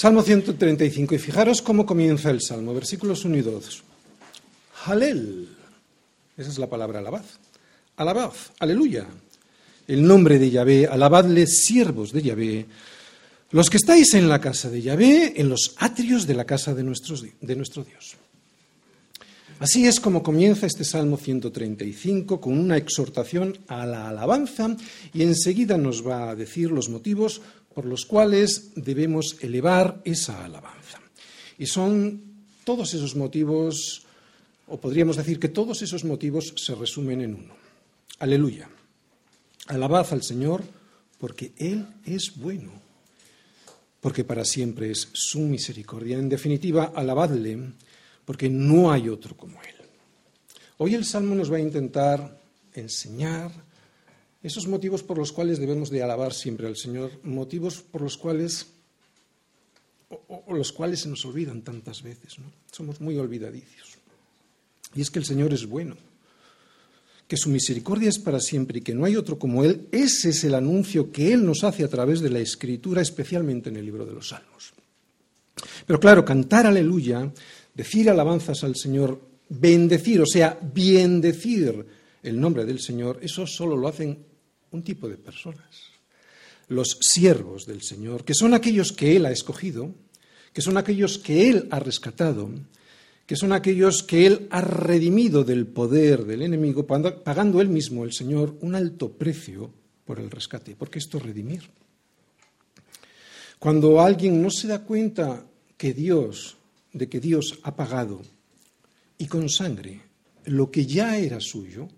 Salmo 135. Y fijaros cómo comienza el Salmo, versículos 1 y 2. Halel. Esa es la palabra alabad. Alabad, aleluya. El nombre de Yahvé, alabadle siervos de Yahvé, los que estáis en la casa de Yahvé, en los atrios de la casa de, de nuestro Dios. Así es como comienza este Salmo 135 con una exhortación a la alabanza y enseguida nos va a decir los motivos por los cuales debemos elevar esa alabanza. Y son todos esos motivos, o podríamos decir que todos esos motivos se resumen en uno. Aleluya. Alabad al Señor porque Él es bueno, porque para siempre es su misericordia. En definitiva, alabadle porque no hay otro como Él. Hoy el Salmo nos va a intentar enseñar esos motivos por los cuales debemos de alabar siempre al Señor, motivos por los cuales o, los cuales se nos olvidan tantas veces, ¿no? Somos muy olvidadicios. Y es que el Señor es bueno, que su misericordia es para siempre y que no hay otro como Él, ese es el anuncio que Él nos hace a través de la Escritura, especialmente en el libro de los Salmos. Pero claro, cantar aleluya, decir alabanzas al Señor, bendecir, o sea, bendecir el nombre del Señor, eso solo lo hacen un tipo de personas. Los siervos del Señor, que son aquellos que Él ha escogido, que son aquellos que Él ha rescatado, que son aquellos que Él ha redimido del poder del enemigo, pagando Él mismo, el Señor, un alto precio por el rescate, porque esto es redimir. Cuando alguien no se da cuenta que Dios, de que Dios ha pagado y con sangre lo que ya era suyo,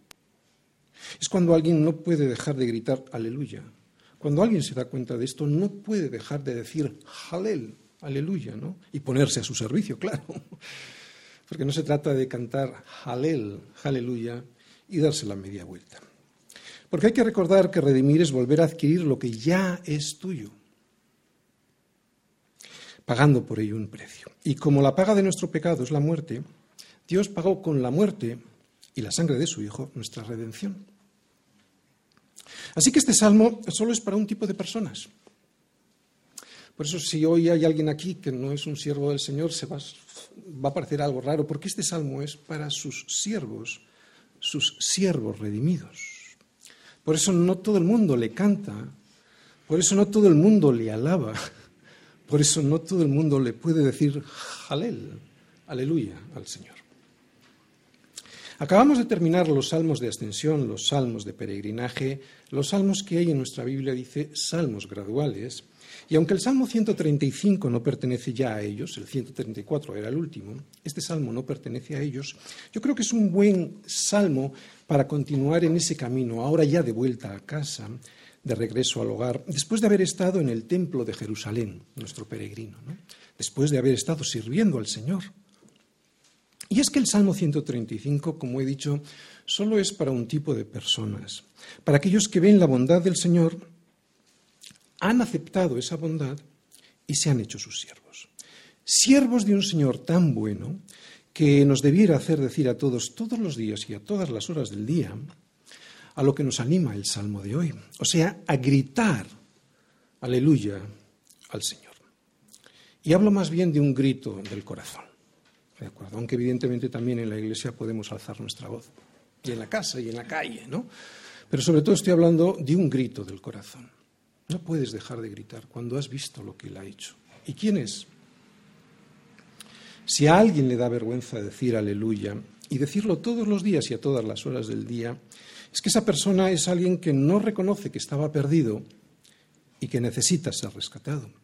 es cuando alguien no puede dejar de gritar aleluya. Cuando alguien se da cuenta de esto, no puede dejar de decir halel, aleluya, ¿no? Y ponerse a su servicio, claro. Porque no se trata de cantar halel, aleluya, y darse la media vuelta. Porque hay que recordar que redimir es volver a adquirir lo que ya es tuyo, pagando por ello un precio. Y como la paga de nuestro pecado es la muerte, Dios pagó con la muerte y la sangre de su Hijo nuestra redención. Así que este salmo solo es para un tipo de personas. Por eso si hoy hay alguien aquí que no es un siervo del Señor, se va, a parecer algo raro, porque este salmo es para sus siervos, sus siervos redimidos. Por eso no todo el mundo le canta, por eso no todo el mundo le alaba, por eso no todo el mundo le puede decir jalel, aleluya al Señor. Acabamos de terminar los salmos de ascensión, los salmos de peregrinaje, los salmos que hay en nuestra Biblia dice salmos graduales, y aunque el Salmo 135 no pertenece ya a ellos, el 134 era el último, este salmo no pertenece a ellos, yo creo que es un buen salmo para continuar en ese camino, ahora ya de vuelta a casa, de regreso al hogar, después de haber estado en el templo de Jerusalén, nuestro peregrino, después de haber estado sirviendo al Señor. Y es que el Salmo 135, como he dicho, solo es para un tipo de personas, para aquellos que ven la bondad del Señor, han aceptado esa bondad y se han hecho sus siervos. Siervos de un Señor tan bueno que nos debiera hacer decir a todos todos los días y a todas las horas del día a lo que nos anima el Salmo de hoy, o sea, a gritar aleluya al Señor. Y hablo más bien de un grito del corazón. Aunque evidentemente también en la iglesia podemos alzar nuestra voz, y en la casa y en la calle, ¿no? Pero sobre todo estoy hablando de un grito del corazón. No puedes dejar de gritar cuando has visto lo que él ha hecho. ¿Y quién es? Si a alguien le da vergüenza decir aleluya y decirlo todos los días y a todas las horas del día, es que esa persona es alguien que no reconoce que estaba perdido y que necesita ser rescatado.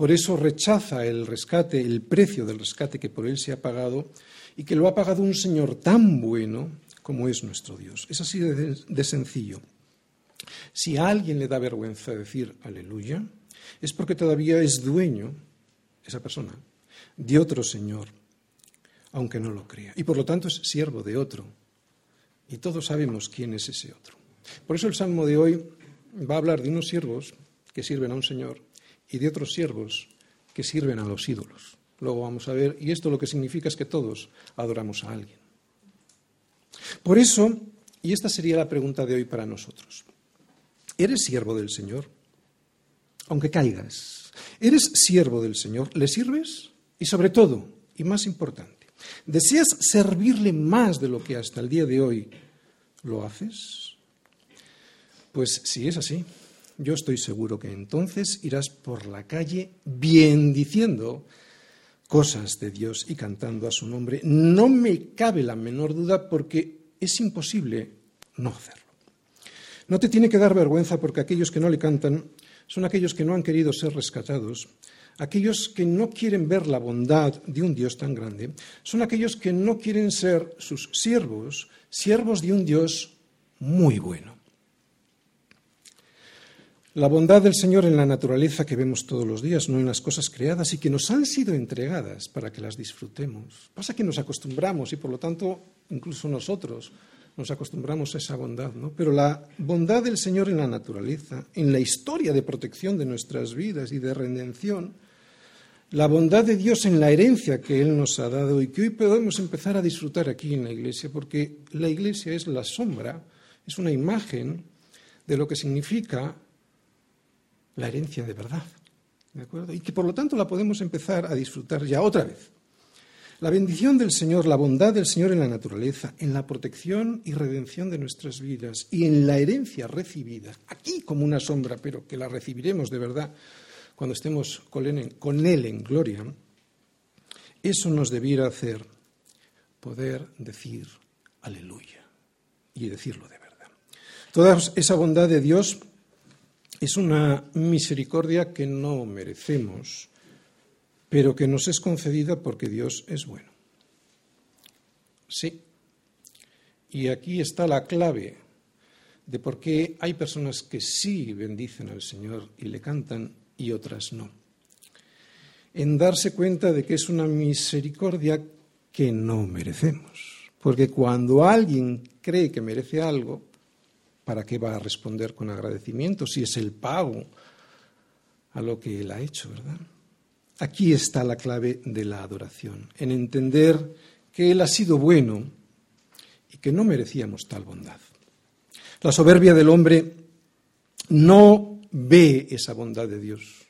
Por eso rechaza el rescate, el precio del rescate que por él se ha pagado y que lo ha pagado un Señor tan bueno como es nuestro Dios. Es así de, sencillo. Si a alguien le da vergüenza decir aleluya, es porque todavía es dueño, esa persona, de otro Señor, aunque no lo crea. Y por lo tanto es siervo de otro. Y todos sabemos quién es ese otro. Por eso el Salmo de hoy va a hablar de unos siervos que sirven a un Señor y de otros siervos que sirven a los ídolos. Luego vamos a ver, y esto lo que significa es que todos adoramos a alguien. Por eso, y esta sería la pregunta de hoy para nosotros, ¿eres siervo del Señor? aunque caigas. Eres siervo del Señor, ¿le sirves? Y sobre todo, y más importante, ¿deseas servirle más de lo que hasta el día de hoy lo haces? Pues si es así, yo estoy seguro que entonces irás por la calle bien diciendo cosas de Dios y cantando a su nombre. No me cabe la menor duda porque es imposible no hacerlo. No te tiene que dar vergüenza porque aquellos que no le cantan son aquellos que no han querido ser rescatados, aquellos que no quieren ver la bondad de un Dios tan grande, son aquellos que no quieren ser sus siervos, siervos de un Dios muy bueno. La bondad del Señor en la naturaleza que vemos todos los días, no en las cosas creadas y que nos han sido entregadas para que las disfrutemos. Pasa que nos acostumbramos y por lo tanto incluso nosotros nos acostumbramos a esa bondad, ¿no? Pero la bondad del Señor en la naturaleza, en la historia de protección de nuestras vidas y de redención, la bondad de Dios en la herencia que Él nos ha dado y que hoy podemos empezar a disfrutar aquí en la Iglesia, porque la Iglesia es la sombra, es una imagen de lo que significa la herencia de verdad. ¿De acuerdo? Y que por lo tanto la podemos empezar a disfrutar ya otra vez. La bendición del Señor, la bondad del Señor en la naturaleza, en la protección y redención de nuestras vidas y en la herencia recibida, aquí como una sombra, pero que la recibiremos de verdad cuando estemos con Él en gloria, eso nos debiera hacer poder decir aleluya y decirlo de verdad. Toda esa bondad de Dios es una misericordia que no merecemos, pero que nos es concedida porque Dios es bueno. Sí. Y aquí está la clave de por qué hay personas que sí bendicen al Señor y le cantan y otras no. En darse cuenta de que es una misericordia que no merecemos. Porque cuando alguien cree que merece algo, ¿para qué va a responder con agradecimiento si es el pago a lo que Él ha hecho, verdad? Aquí está la clave de la adoración, en entender que Él ha sido bueno y que no merecíamos tal bondad. La soberbia del hombre no ve esa bondad de Dios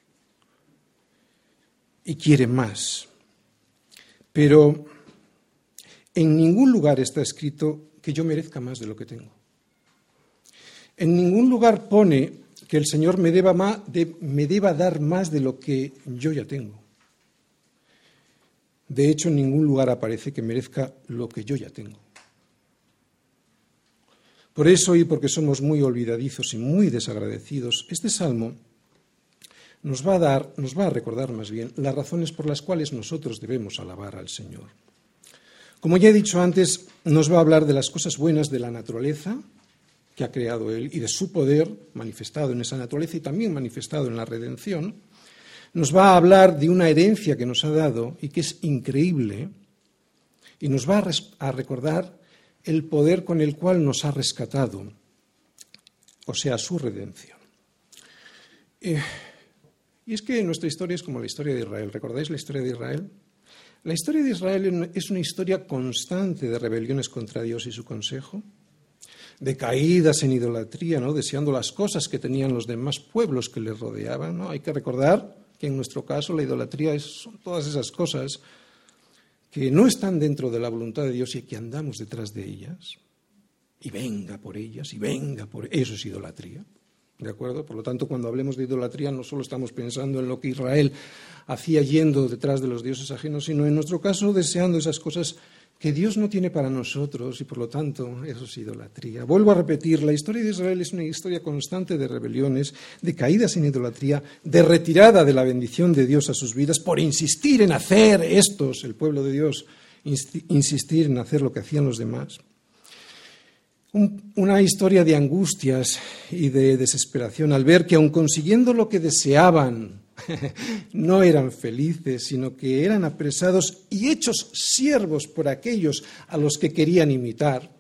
y quiere más. Pero en ningún lugar está escrito que yo merezca más de lo que tengo. En ningún lugar pone que el Señor me deba, dar más de lo que yo ya tengo. De hecho, en ningún lugar aparece que merezca lo que yo ya tengo. Por eso y porque somos muy olvidadizos y muy desagradecidos, este salmo nos va a dar, nos va a recordar más bien las razones por las cuales nosotros debemos alabar al Señor. Como ya he dicho antes, nos va a hablar de las cosas buenas de la naturaleza, que ha creado Él y de su poder manifestado en esa naturaleza y también manifestado en la redención, nos va a hablar de una herencia que nos ha dado y que es increíble y nos va a, recordar el poder con el cual nos ha rescatado, o sea, su redención. Eh, y es que nuestra historia es como la historia de Israel. ¿Recordáis la historia de Israel? La historia de Israel es una historia constante de rebeliones contra Dios y su consejo, de caídas en idolatría, ¿no? deseando las cosas que tenían los demás pueblos que les rodeaban. ¿no? Hay que recordar que en nuestro caso la idolatría es, son todas esas cosas que no están dentro de la voluntad de Dios y que andamos detrás de ellas. Y venga por ellas, y venga por... Eso es idolatría. ¿De acuerdo? Por lo tanto, cuando hablemos de idolatría, no solo estamos pensando en lo que Israel hacía yendo detrás de los dioses ajenos, sino en nuestro caso deseando esas cosas que Dios no tiene para nosotros y por lo tanto eso es idolatría. Vuelvo a repetir, la historia de Israel es una historia constante de rebeliones, de caídas en idolatría, de retirada de la bendición de Dios a sus vidas por insistir en hacer estos, el pueblo de Dios, insistir en hacer lo que hacían los demás. una historia de angustias y de desesperación al ver que aun consiguiendo lo que deseaban, no eran felices, sino que eran apresados y hechos siervos por aquellos a los que querían imitar.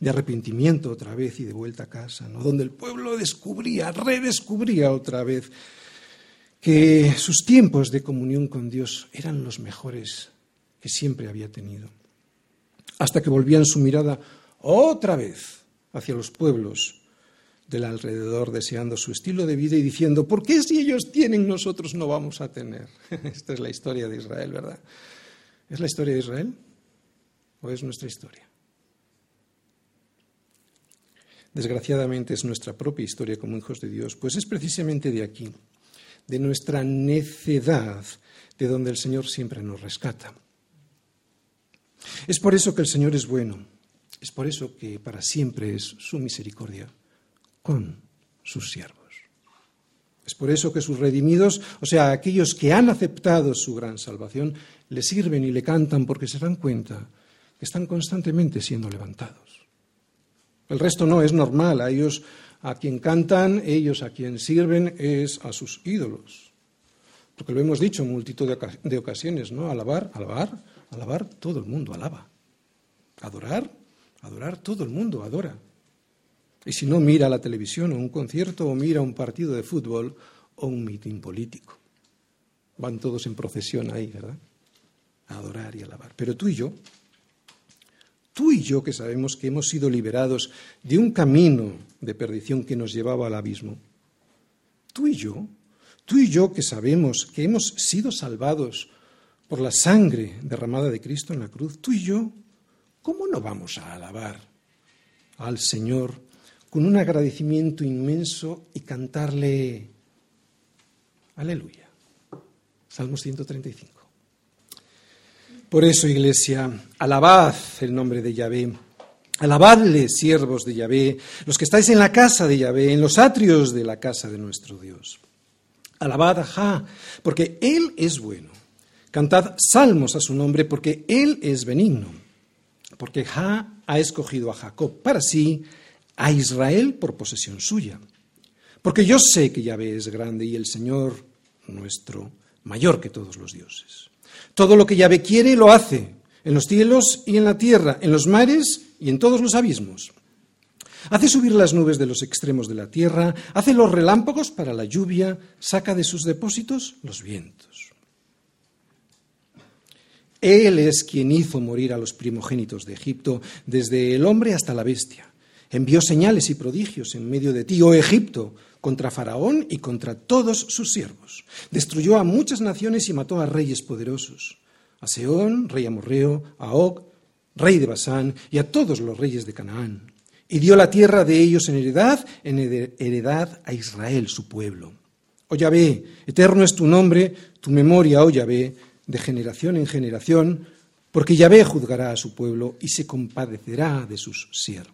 De arrepentimiento otra vez y de vuelta a casa, donde el pueblo descubría, redescubría otra vez que sus tiempos de comunión con Dios eran los mejores que siempre había tenido. Hasta que volvían su mirada otra vez hacia los pueblos del alrededor deseando su estilo de vida y diciendo, ¿por qué si ellos tienen nosotros no vamos a tener? Esta es la historia de Israel, ¿verdad? ¿Es la historia de Israel o es nuestra historia? Desgraciadamente es nuestra propia historia como hijos de Dios, pues es precisamente de aquí, de nuestra necedad, de donde el Señor siempre nos rescata. Es por eso que el Señor es bueno, es por eso que para siempre es su misericordia con sus siervos. Es por eso que sus redimidos, o sea, aquellos que han aceptado su gran salvación, le sirven y le cantan porque se dan cuenta que están constantemente siendo levantados. El resto no es normal, a ellos a quien cantan, ellos a quien sirven es a sus ídolos. Porque lo hemos dicho en multitud de ocasiones, ¿no? Alabar, alabar, alabar, todo el mundo alaba. Adorar, adorar, todo el mundo adora. Y si no, mira la televisión o un concierto o mira un partido de fútbol o un mitin político. Van todos en procesión ahí, ¿verdad? A adorar y alabar. Pero tú y yo, tú y yo que sabemos que hemos sido liberados de un camino de perdición que nos llevaba al abismo, tú y yo, tú y yo que sabemos que hemos sido salvados por la sangre derramada de Cristo en la cruz, tú y yo, ¿cómo no vamos a alabar al Señor con un agradecimiento inmenso y cantarle aleluya. Salmo 135. Por eso, iglesia, alabad el nombre de Yahvé. Alabadle, siervos de Yahvé, los que estáis en la casa de Yahvé, en los atrios de la casa de nuestro Dios. Alabad a Ja, porque Él es bueno. Cantad salmos a su nombre, porque Él es benigno. Porque Ja ha escogido a Jacob para sí a Israel por posesión suya. Porque yo sé que Yahvé es grande y el Señor nuestro mayor que todos los dioses. Todo lo que Yahvé quiere lo hace, en los cielos y en la tierra, en los mares y en todos los abismos. Hace subir las nubes de los extremos de la tierra, hace los relámpagos para la lluvia, saca de sus depósitos los vientos. Él es quien hizo morir a los primogénitos de Egipto, desde el hombre hasta la bestia envió señales y prodigios en medio de ti, oh Egipto, contra Faraón y contra todos sus siervos. Destruyó a muchas naciones y mató a reyes poderosos, a Seón, rey amorreo, a Og, rey de Basán, y a todos los reyes de Canaán. Y dio la tierra de ellos en heredad, en heredad a Israel, su pueblo. Oh Yahvé, eterno es tu nombre, tu memoria, oh Yahvé, de generación en generación, porque Yahvé juzgará a su pueblo y se compadecerá de sus siervos.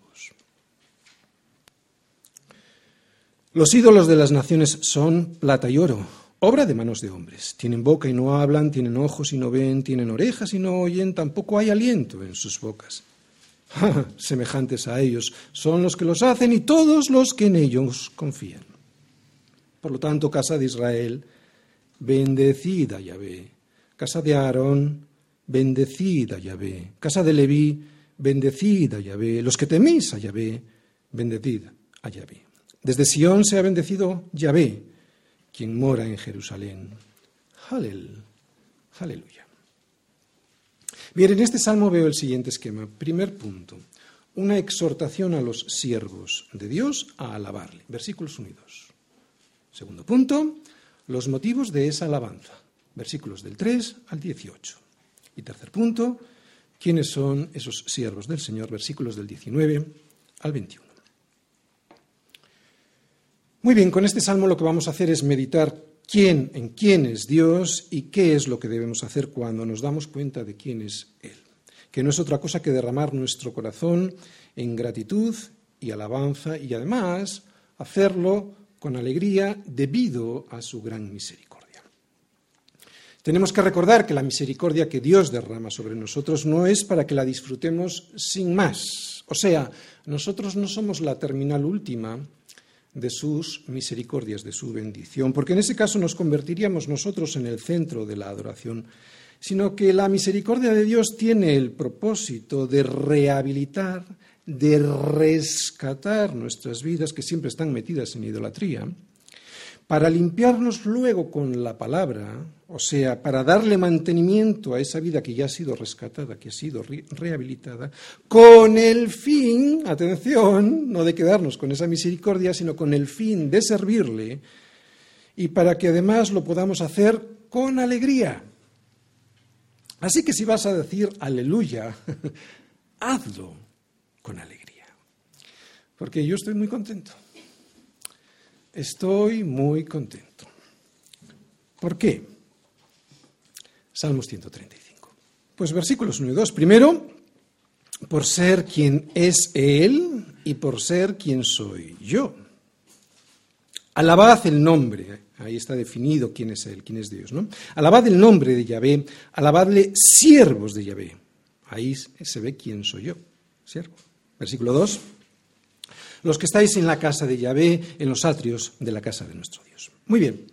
Los ídolos de las naciones son plata y oro, obra de manos de hombres. Tienen boca y no hablan, tienen ojos y no ven, tienen orejas y no oyen, tampoco hay aliento en sus bocas. Semejantes a ellos son los que los hacen y todos los que en ellos confían. Por lo tanto, casa de Israel, bendecida Yahvé. Casa de Aarón, bendecida Yahvé. Casa de Leví, bendecida Yahvé. Los que teméis a Yahvé, bendecida a Yahvé. Desde Sión se ha bendecido Yahvé, quien mora en Jerusalén. Halel, aleluya. Bien, en este salmo veo el siguiente esquema. Primer punto, una exhortación a los siervos de Dios a alabarle. Versículos unidos. Segundo punto, los motivos de esa alabanza. Versículos del 3 al 18. Y tercer punto, quiénes son esos siervos del Señor. Versículos del 19 al 21. Muy bien, con este salmo lo que vamos a hacer es meditar quién, en quién es Dios y qué es lo que debemos hacer cuando nos damos cuenta de quién es Él. Que no es otra cosa que derramar nuestro corazón en gratitud y alabanza y además hacerlo con alegría debido a su gran misericordia. Tenemos que recordar que la misericordia que Dios derrama sobre nosotros no es para que la disfrutemos sin más. O sea, nosotros no somos la terminal última de sus misericordias, de su bendición, porque en ese caso nos convertiríamos nosotros en el centro de la adoración, sino que la misericordia de Dios tiene el propósito de rehabilitar, de rescatar nuestras vidas que siempre están metidas en idolatría, para limpiarnos luego con la palabra, o sea, para darle mantenimiento a esa vida que ya ha sido rescatada, que ha sido rehabilitada, con el fin, atención, no de quedarnos con esa misericordia, sino con el fin de servirle y para que además lo podamos hacer con alegría. Así que si vas a decir aleluya, hazlo con alegría. Porque yo estoy muy contento. Estoy muy contento. ¿Por qué? Salmos 135. Pues versículos 1 y 2. Primero, por ser quien es Él y por ser quien soy yo. Alabad el nombre, ahí está definido quién es Él, quién es Dios, ¿no? Alabad el nombre de Yahvé, alabadle siervos de Yahvé. Ahí se ve quién soy yo, siervo. Versículo 2 los que estáis en la casa de Yahvé, en los atrios de la casa de nuestro Dios. Muy bien.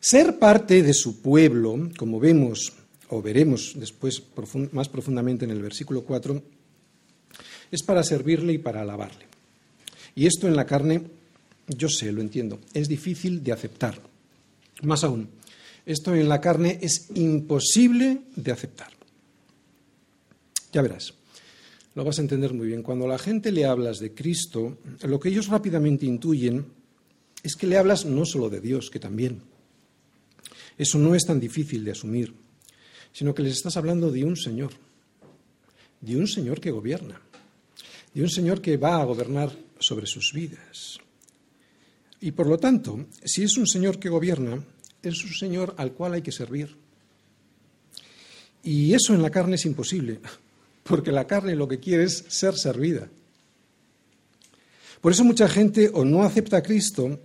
Ser parte de su pueblo, como vemos o veremos después más profundamente en el versículo 4, es para servirle y para alabarle. Y esto en la carne, yo sé, lo entiendo, es difícil de aceptar. Más aún, esto en la carne es imposible de aceptar. Ya verás lo vas a entender muy bien. Cuando a la gente le hablas de Cristo, lo que ellos rápidamente intuyen es que le hablas no solo de Dios, que también. Eso no es tan difícil de asumir, sino que les estás hablando de un Señor, de un Señor que gobierna, de un Señor que va a gobernar sobre sus vidas. Y por lo tanto, si es un Señor que gobierna, es un Señor al cual hay que servir. Y eso en la carne es imposible, porque la carne lo que quiere es ser servida. Por eso mucha gente o no acepta a Cristo,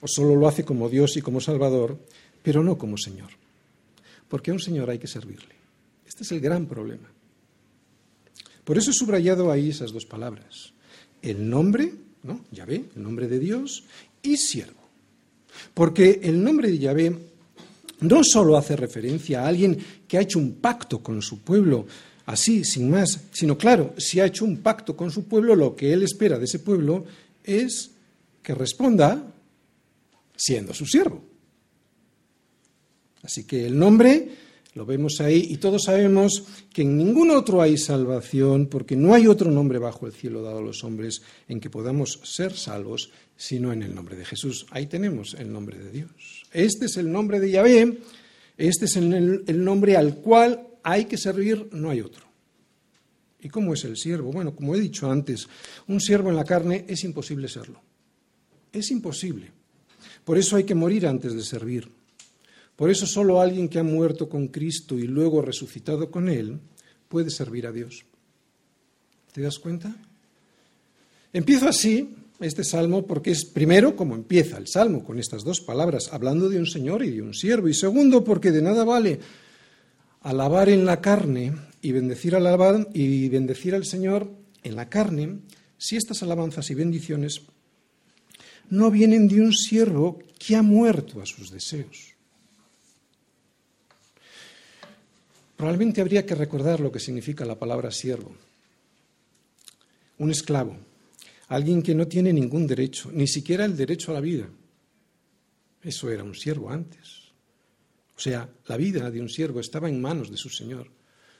o solo lo hace como Dios y como Salvador, pero no como Señor. Porque a un Señor hay que servirle. Este es el gran problema. Por eso he subrayado ahí esas dos palabras. El nombre, ¿no? Yahvé, el nombre de Dios, y siervo. Porque el nombre de Yahvé no solo hace referencia a alguien que ha hecho un pacto con su pueblo así, sin más, sino claro, si ha hecho un pacto con su pueblo, lo que él espera de ese pueblo es que responda siendo su siervo. Así que el nombre lo vemos ahí y todos sabemos que en ningún otro hay salvación porque no hay otro nombre bajo el cielo dado a los hombres en que podamos ser salvos sino en el nombre de Jesús. Ahí tenemos el nombre de Dios. Este es el nombre de Yahvé, este es el, el nombre al cual hay que servir, no hay otro. ¿Y cómo es el siervo? Bueno, como he dicho antes, un siervo en la carne es imposible serlo. Es imposible. Por eso hay que morir antes de servir. Por eso solo alguien que ha muerto con Cristo y luego resucitado con Él puede servir a Dios. ¿Te das cuenta? Empiezo así este salmo porque es primero como empieza el salmo con estas dos palabras, hablando de un Señor y de un siervo, y segundo porque de nada vale alabar en la carne y bendecir al, y bendecir al Señor en la carne si estas alabanzas y bendiciones no vienen de un siervo que ha muerto a sus deseos. Probablemente habría que recordar lo que significa la palabra siervo. Un esclavo, alguien que no tiene ningún derecho, ni siquiera el derecho a la vida. Eso era un siervo antes. O sea, la vida de un siervo estaba en manos de su Señor.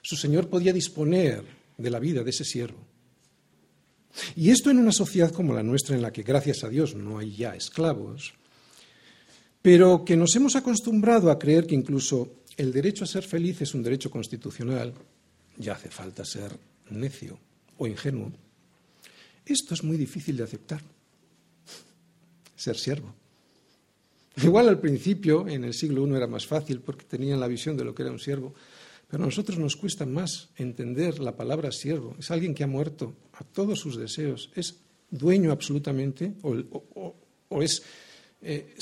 Su Señor podía disponer de la vida de ese siervo. Y esto en una sociedad como la nuestra, en la que gracias a Dios no hay ya esclavos, pero que nos hemos acostumbrado a creer que incluso el derecho a ser feliz es un derecho constitucional, ya hace falta ser necio o ingenuo. Esto es muy difícil de aceptar, ser siervo. Igual al principio, en el siglo I, era más fácil porque tenían la visión de lo que era un siervo, pero a nosotros nos cuesta más entender la palabra siervo. Es alguien que ha muerto a todos sus deseos, es dueño absolutamente o, es eh,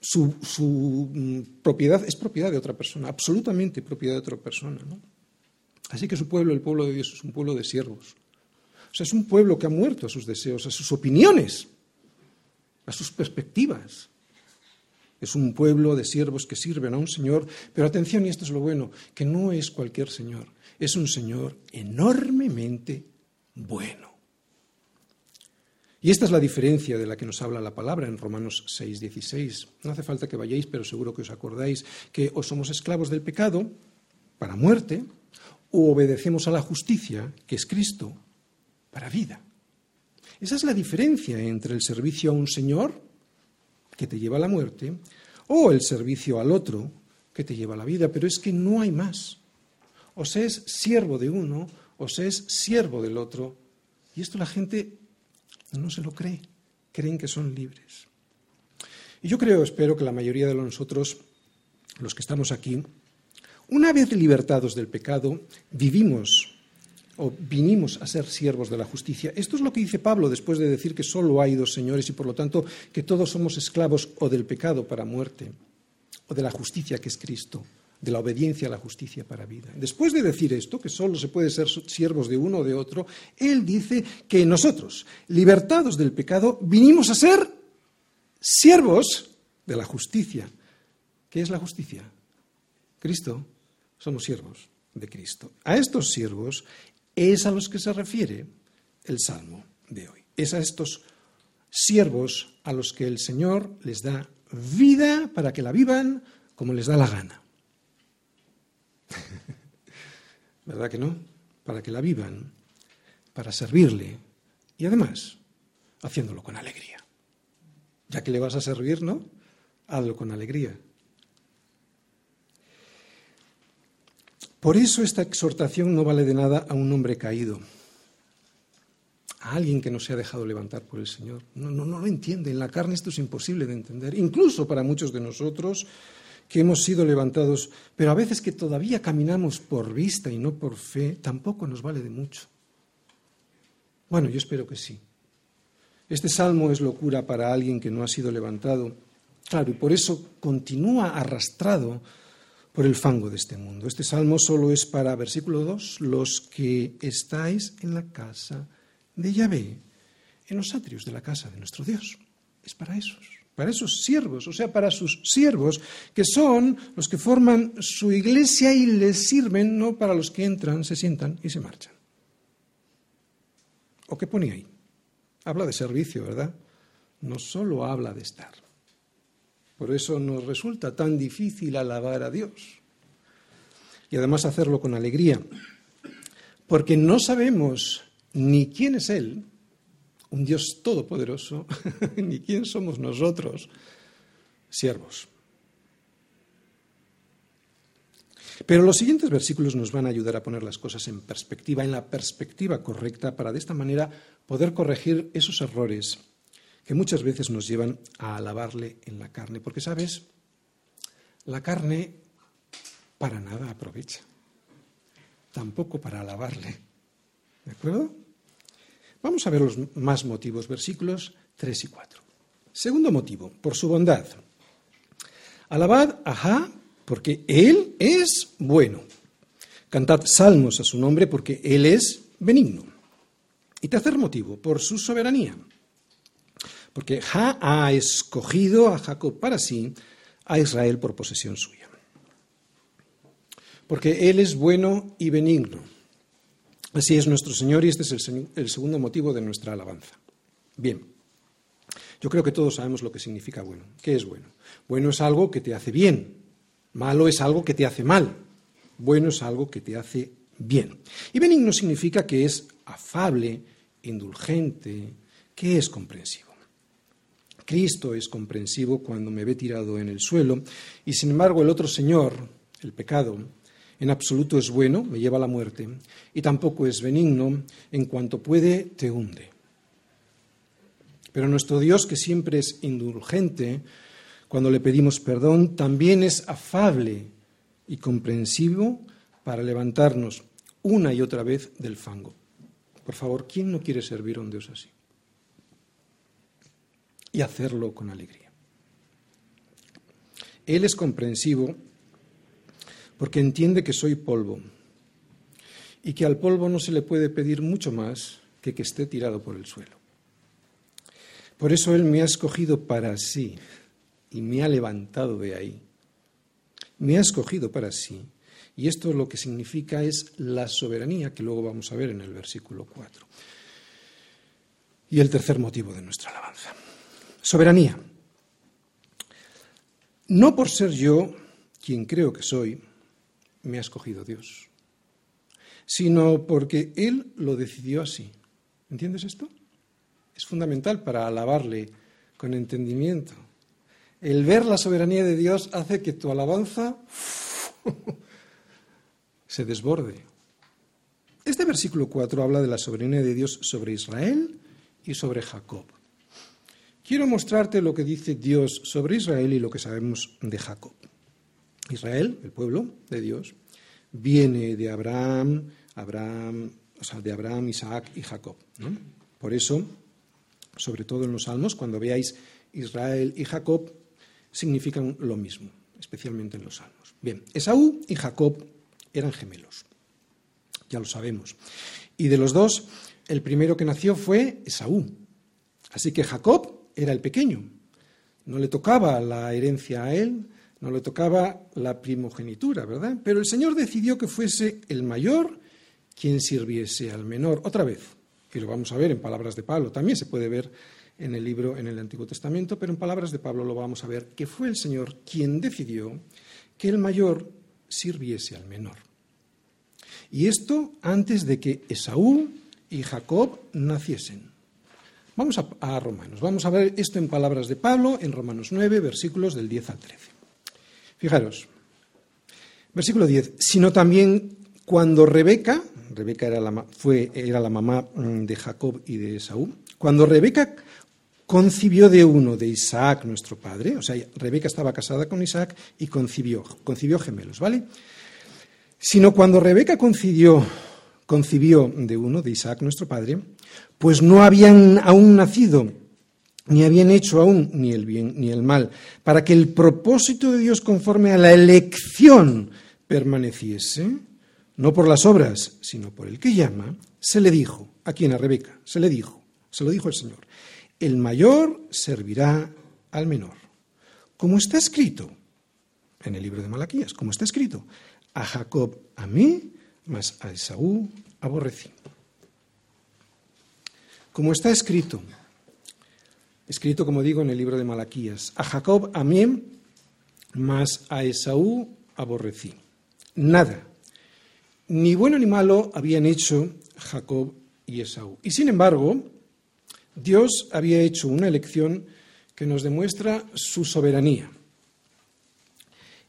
su, mm, propiedad es propiedad de otra persona, absolutamente propiedad de otra persona. Así que su pueblo, el pueblo de Dios, es un pueblo de siervos. O sea, es un pueblo que ha muerto a sus deseos, a sus opiniones, a sus perspectivas. Es un pueblo de siervos que sirven a un Señor, pero atención, y esto es lo bueno, que no es cualquier Señor, es un Señor enormemente bueno. Y esta es la diferencia de la que nos habla la palabra en Romanos 6, 16. No hace falta que vayáis, pero seguro que os acordáis que o somos esclavos del pecado para muerte, o obedecemos a la justicia, que es Cristo, para vida. Esa es la diferencia entre el servicio a un Señor, que te lleva a la muerte, o el servicio al otro, que te lleva a la vida. Pero es que no hay más. O se es siervo de uno, o se es siervo del otro. Y esto la gente no se lo cree. Creen que son libres. Y yo creo, espero que la mayoría de nosotros, los que estamos aquí, una vez libertados del pecado, vivimos o vinimos a ser siervos de la justicia. Esto es lo que dice Pablo después de decir que solo hay dos señores y por lo tanto que todos somos esclavos o del pecado para muerte o de la justicia que es Cristo, de la obediencia a la justicia para vida. Después de decir esto, que solo se puede ser siervos de uno o de otro, él dice que nosotros, libertados del pecado, vinimos a ser siervos de la justicia. ¿Qué es la justicia? Cristo somos siervos de Cristo. A estos siervos es a los que se refiere el Salmo de hoy. Es a estos siervos a los que el Señor les da vida para que la vivan como les da la gana. ¿Verdad que no? Para que la vivan, para servirle y además haciéndolo con alegría. Ya que le vas a servir, ¿no? Hazlo con alegría. Por eso esta exhortación no vale de nada a un hombre caído, a alguien que no se ha dejado levantar por el Señor. No, no, lo entiende. En la carne esto es imposible de entender. Incluso para muchos de nosotros que hemos sido levantados, pero a veces que todavía caminamos por vista y no por fe, tampoco nos vale de mucho. Bueno, yo espero que sí. Este salmo es locura para alguien que no ha sido levantado. Claro, y por eso continúa arrastrado por el fango de este mundo. Este salmo solo es para, versículo 2, los que estáis en la casa de Yahvé, en los atrios de la casa de nuestro Dios. Es para esos, para esos siervos, o sea, para sus siervos, que son los que forman su iglesia y les sirven, no para los que entran, se sientan y se marchan. ¿O qué pone ahí? Habla de servicio, ¿verdad? No solo habla de estar. Por eso nos resulta tan difícil alabar a Dios. Y además hacerlo con alegría. Porque no sabemos ni quién es Él, un Dios todopoderoso, ni quién somos nosotros, siervos. Pero los siguientes versículos nos van a ayudar a poner las cosas en perspectiva, en la perspectiva correcta, para de esta manera poder corregir esos errores que muchas veces nos llevan a alabarle en la carne. Porque, ¿sabes? La carne para nada aprovecha. Tampoco para alabarle. ¿De acuerdo? Vamos a ver los más motivos, versículos 3 y 4. Segundo motivo, por su bondad. Alabad, ajá, porque Él es bueno. Cantad salmos a su nombre porque Él es benigno. Y tercer motivo, por su soberanía. Porque Ja ha escogido a Jacob para sí, a Israel por posesión suya. Porque Él es bueno y benigno. Así es nuestro Señor y este es el, el segundo motivo de nuestra alabanza. Bien, yo creo que todos sabemos lo que significa bueno. ¿Qué es bueno? Bueno es algo que te hace bien, malo es algo que te hace mal, bueno es algo que te hace bien. Y benigno significa que es afable, indulgente, que es comprensivo. Cristo es comprensivo cuando me ve tirado en el suelo y sin embargo el otro Señor, el pecado, en absoluto es bueno, me lleva a la muerte, y tampoco es benigno, en cuanto puede, te hunde. Pero nuestro Dios, que siempre es indulgente, cuando le pedimos perdón, también es afable y comprensivo para levantarnos una y otra vez del fango. Por favor, ¿quién no quiere servir a un Dios así? Y hacerlo con alegría. Él es comprensivo porque entiende que soy polvo y que al polvo no se le puede pedir mucho más que que esté tirado por el suelo. Por eso Él me ha escogido para sí y me ha levantado de ahí. Me ha escogido para sí. Y esto lo que significa es la soberanía, que luego vamos a ver en el versículo 4. Y el tercer motivo de nuestra alabanza. Soberanía. No por ser yo quien creo que soy, me ha escogido Dios, sino porque Él lo decidió así. ¿Entiendes esto? Es fundamental para alabarle con entendimiento. El ver la soberanía de Dios hace que tu alabanza se desborde. Este versículo 4 habla de la soberanía de Dios sobre Israel y sobre Jacob. Quiero mostrarte lo que dice Dios sobre Israel y lo que sabemos de Jacob. Israel, el pueblo de Dios, viene de Abraham, Abraham, o sea, de Abraham, Isaac y Jacob. Por eso, sobre todo en los Salmos, cuando veáis Israel y Jacob, significan lo mismo, especialmente en los Salmos. Bien, Esaú y Jacob eran gemelos, ya lo sabemos. Y de los dos, el primero que nació fue Esaú. Así que Jacob era el pequeño. No le tocaba la herencia a él, no le tocaba la primogenitura, ¿verdad? Pero el Señor decidió que fuese el mayor quien sirviese al menor. Otra vez, y lo vamos a ver en palabras de Pablo, también se puede ver en el libro en el Antiguo Testamento, pero en palabras de Pablo lo vamos a ver, que fue el Señor quien decidió que el mayor sirviese al menor. Y esto antes de que Esaú y Jacob naciesen. Vamos a, a, Romanos, vamos a ver esto en palabras de Pablo en Romanos 9, versículos del 10 al 13. Fijaros, versículo 10, sino también cuando Rebeca, Rebeca era la, fue, era la mamá mm, de Jacob y de Esaú, cuando Rebeca concibió de uno, de Isaac, nuestro padre, o sea, Rebeca estaba casada con Isaac y concibió, concibió gemelos, ¿vale? Sino cuando Rebeca concibió, concibió de uno, de Isaac, nuestro padre, pues no habían aún nacido ni habían hecho aún ni el bien ni el mal, para que el propósito de Dios conforme a la elección permaneciese, no por las obras, sino por el que llama, se le dijo, a quien a Rebeca, se le dijo, se lo dijo el Señor, el mayor servirá al menor. Como está escrito en el libro de Malaquías, como está escrito, a Jacob a mí, mas a Esaú aborrecí. Como está escrito, escrito, como digo, en el libro de Malaquías. A Jacob amé, mas a Esaú aborrecí. Nada, ni bueno ni malo habían hecho Jacob y Esaú. Y sin embargo, Dios había hecho una elección que nos demuestra su soberanía.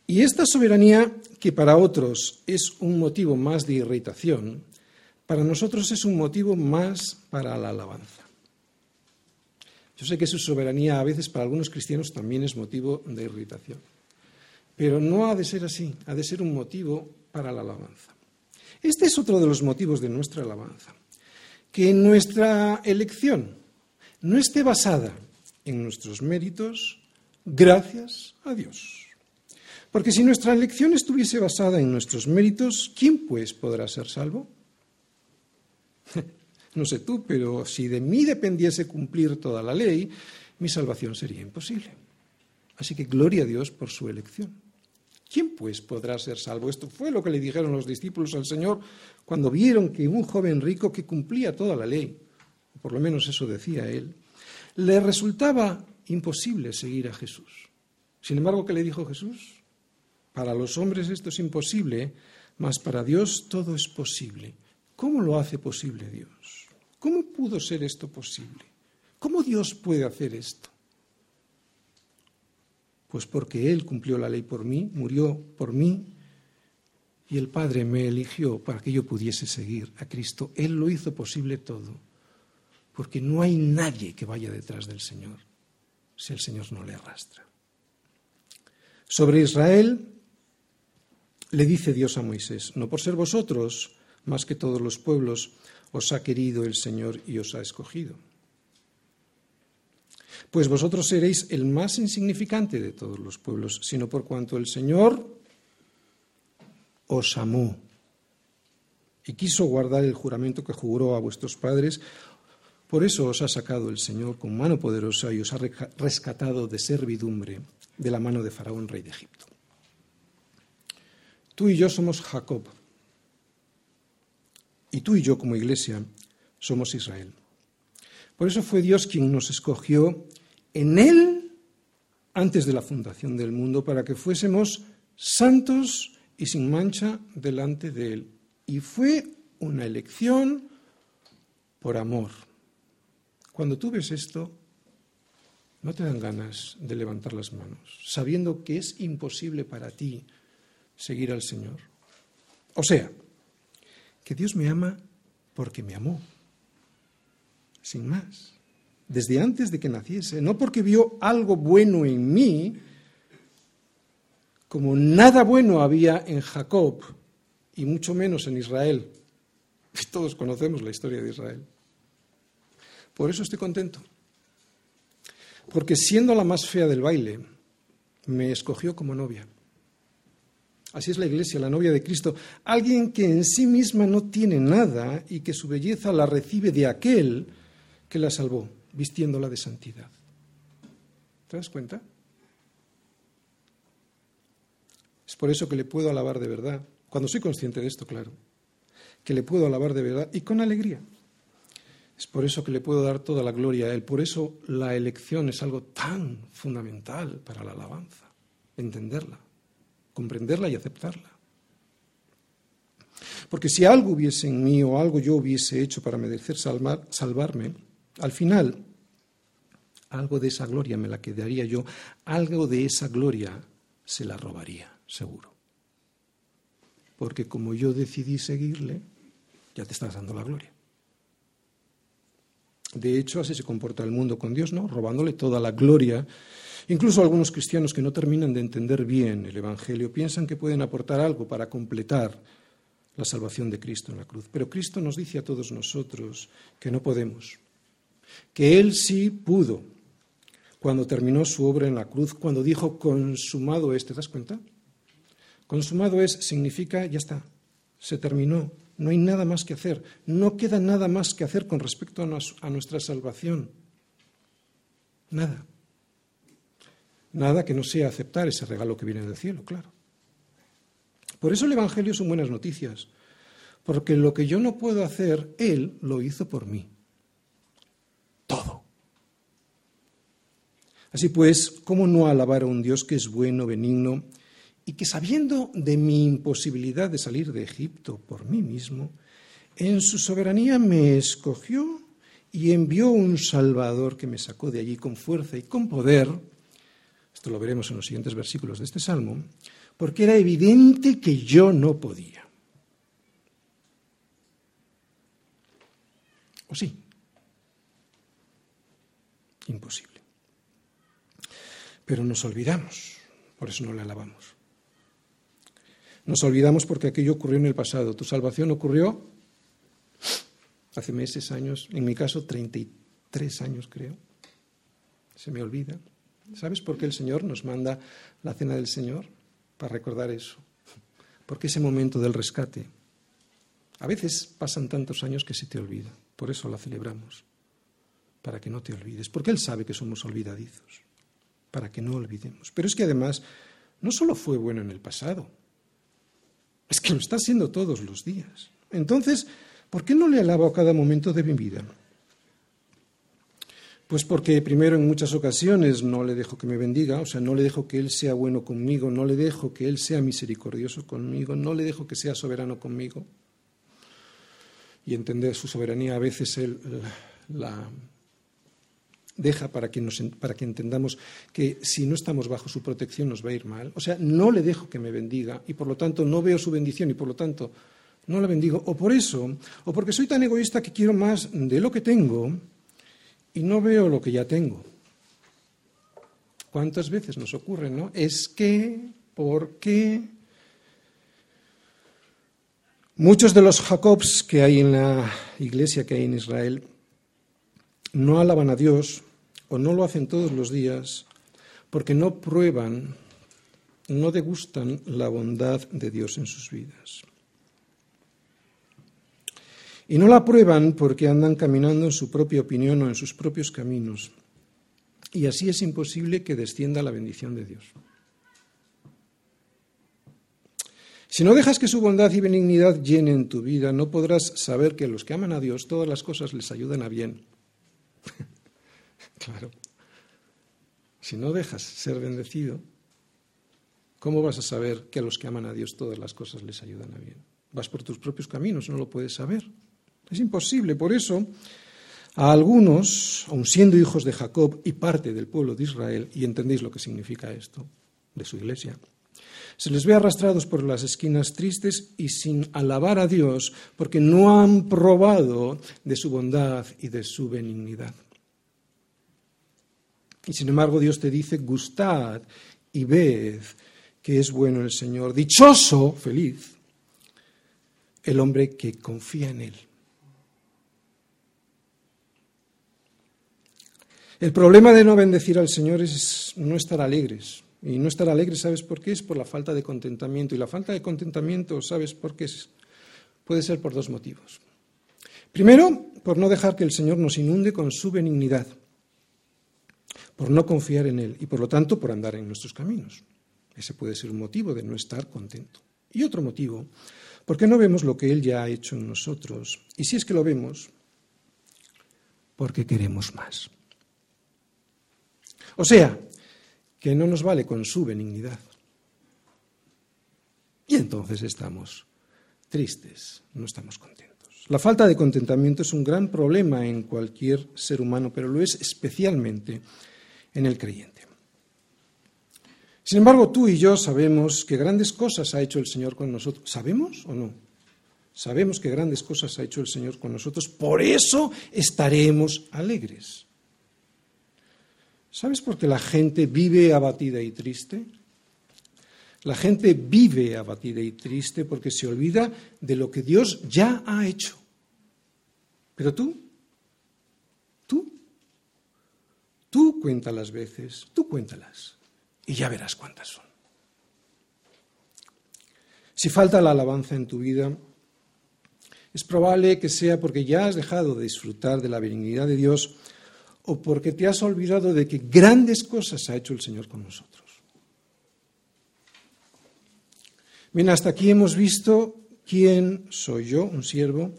Y esta soberanía, que para otros es un motivo más de irritación, para nosotros es un motivo más para la alabanza. Yo sé que su soberanía a veces para algunos cristianos también es motivo de irritación, pero no ha de ser así, ha de ser un motivo para la alabanza. Este es otro de los motivos de nuestra alabanza, que nuestra elección no esté basada en nuestros méritos, gracias a Dios. Porque si nuestra elección estuviese basada en nuestros méritos, ¿quién pues podrá ser salvo? No sé tú, pero si de mí dependiese cumplir toda la ley, mi salvación sería imposible. Así que gloria a Dios por su elección. ¿Quién pues podrá ser salvo? Esto fue lo que le dijeron los discípulos al Señor cuando vieron que un joven rico que cumplía toda la ley, por lo menos eso decía él, le resultaba imposible seguir a Jesús. Sin embargo, ¿qué le dijo Jesús? Para los hombres esto es imposible, mas para Dios todo es posible. ¿Cómo lo hace posible Dios? ¿Cómo pudo ser esto posible? ¿Cómo Dios puede hacer esto? Pues porque Él cumplió la ley por mí, murió por mí, y el Padre me eligió para que yo pudiese seguir a Cristo. Él lo hizo posible todo, porque no hay nadie que vaya detrás del Señor si el Señor no le arrastra. Sobre Israel le dice Dios a Moisés, no por ser vosotros más que todos los pueblos, os ha querido el Señor y os ha escogido. Pues vosotros seréis el más insignificante de todos los pueblos, sino por cuanto el Señor os amó y quiso guardar el juramento que juró a vuestros padres. Por eso os ha sacado el Señor con mano poderosa y os ha rescatado de servidumbre de la mano de Faraón, rey de Egipto. Tú y yo somos Jacob, y tú y yo como iglesia somos Israel. Por eso fue Dios quien nos escogió en Él antes de la fundación del mundo para que fuésemos santos y sin mancha delante de Él. Y fue una elección por amor. Cuando tú ves esto, no te dan ganas de levantar las manos, sabiendo que es imposible para ti seguir al Señor. O sea, que Dios me ama porque me amó, sin más, desde antes de que naciese, no porque vio algo bueno en mí, como nada bueno había en Jacob y mucho menos en Israel. Y todos conocemos la historia de Israel. Por eso estoy contento. Porque siendo la más fea del baile, me escogió como novia. Así es la iglesia, la novia de Cristo. Alguien que en sí misma no tiene nada y que su belleza la recibe de aquel que la salvó, vistiéndola de santidad. ¿Te das cuenta? Es por eso que le puedo alabar de verdad, cuando soy consciente de esto, claro, que le puedo alabar de verdad y con alegría. Es por eso que le puedo dar toda la gloria a Él. Por eso la elección es algo tan fundamental para la alabanza, entenderla comprenderla y aceptarla. Porque si algo hubiese en mí o algo yo hubiese hecho para merecer salvarme, al final algo de esa gloria me la quedaría yo, algo de esa gloria se la robaría, seguro. Porque como yo decidí seguirle, ya te estás dando la gloria. De hecho, así se comporta el mundo con Dios, ¿no? Robándole toda la gloria Incluso algunos cristianos que no terminan de entender bien el Evangelio piensan que pueden aportar algo para completar la salvación de Cristo en la cruz. Pero Cristo nos dice a todos nosotros que no podemos, que Él sí pudo cuando terminó su obra en la cruz, cuando dijo consumado es, ¿te das cuenta? Consumado es significa ya está, se terminó, no hay nada más que hacer, no queda nada más que hacer con respecto a nuestra salvación. Nada. Nada que no sea aceptar ese regalo que viene del cielo, claro. Por eso el Evangelio son buenas noticias, porque lo que yo no puedo hacer, Él lo hizo por mí. Todo. Así pues, ¿cómo no alabar a un Dios que es bueno, benigno, y que sabiendo de mi imposibilidad de salir de Egipto por mí mismo, en su soberanía me escogió y envió un Salvador que me sacó de allí con fuerza y con poder, esto lo veremos en los siguientes versículos de este salmo, porque era evidente que yo no podía. ¿O sí? Imposible. Pero nos olvidamos, por eso no le alabamos. Nos olvidamos porque aquello ocurrió en el pasado. Tu salvación ocurrió hace meses, años, en mi caso 33 años creo. Se me olvida. ¿Sabes por qué el Señor nos manda la cena del Señor? Para recordar eso. Porque ese momento del rescate. A veces pasan tantos años que se te olvida. Por eso la celebramos. Para que no te olvides. Porque Él sabe que somos olvidadizos. Para que no olvidemos. Pero es que además no solo fue bueno en el pasado. Es que lo está haciendo todos los días. Entonces, ¿por qué no le alabo a cada momento de mi vida? Pues porque primero en muchas ocasiones no le dejo que me bendiga, o sea, no le dejo que Él sea bueno conmigo, no le dejo que Él sea misericordioso conmigo, no le dejo que sea soberano conmigo. Y entender su soberanía a veces Él la deja para que, para que entendamos que si no estamos bajo su protección nos va a ir mal. O sea, no le dejo que me bendiga y por lo tanto no veo su bendición y por lo tanto no la bendigo. O por eso, o porque soy tan egoísta que quiero más de lo que tengo y no veo lo que ya tengo. ¿Cuántas veces nos ocurre, no? Es que, ¿por qué? Muchos de los Jacobs que hay en la iglesia que hay en Israel no alaban a Dios o no lo hacen todos los días porque no prueban, no degustan la bondad de Dios en sus vidas. Y no la prueban porque andan caminando en su propia opinión o en sus propios caminos. Y así es imposible que descienda la bendición de Dios. Si no dejas que su bondad y benignidad llenen tu vida, no podrás saber que los que aman a Dios todas las cosas les ayudan a bien. Claro. Si no dejas ser bendecido, ¿cómo vas a saber que a los que aman a Dios todas las cosas les ayudan a bien? Vas por tus propios caminos, no lo puedes saber. Es imposible. Por eso, a algunos, aun siendo hijos de Jacob y parte del pueblo de Israel, y entendéis lo que significa esto, de su iglesia, se les ve arrastrados por las esquinas tristes y sin alabar a Dios porque no han probado de su bondad y de su benignidad. Y sin embargo Dios te dice, gustad y ved que es bueno el Señor. Dichoso, feliz, el hombre que confía en Él. El problema de no bendecir al Señor es no estar alegres. Y no estar alegres, ¿sabes por qué? Es por la falta de contentamiento. Y la falta de contentamiento, ¿sabes por qué? Puede ser por dos motivos. Primero, por no dejar que el Señor nos inunde con su benignidad, por no confiar en Él y por lo tanto por andar en nuestros caminos. Ese puede ser un motivo de no estar contento. Y otro motivo, porque no vemos lo que Él ya ha hecho en nosotros. Y si es que lo vemos, porque queremos más. O sea, que no nos vale con su benignidad. Y entonces estamos tristes, no estamos contentos. La falta de contentamiento es un gran problema en cualquier ser humano, pero lo es especialmente en el creyente. Sin embargo, tú y yo sabemos que grandes cosas ha hecho el Señor con nosotros. ¿Sabemos o no? Sabemos que grandes cosas ha hecho el Señor con nosotros, por eso estaremos alegres. ¿Sabes por qué la gente vive abatida y triste? La gente vive abatida y triste porque se olvida de lo que Dios ya ha hecho. Pero tú, tú, tú cuéntalas veces, tú cuéntalas y ya verás cuántas son. Si falta la alabanza en tu vida, es probable que sea porque ya has dejado de disfrutar de la benignidad de Dios o porque te has olvidado de que grandes cosas ha hecho el Señor con nosotros. Bien, hasta aquí hemos visto quién soy yo, un siervo,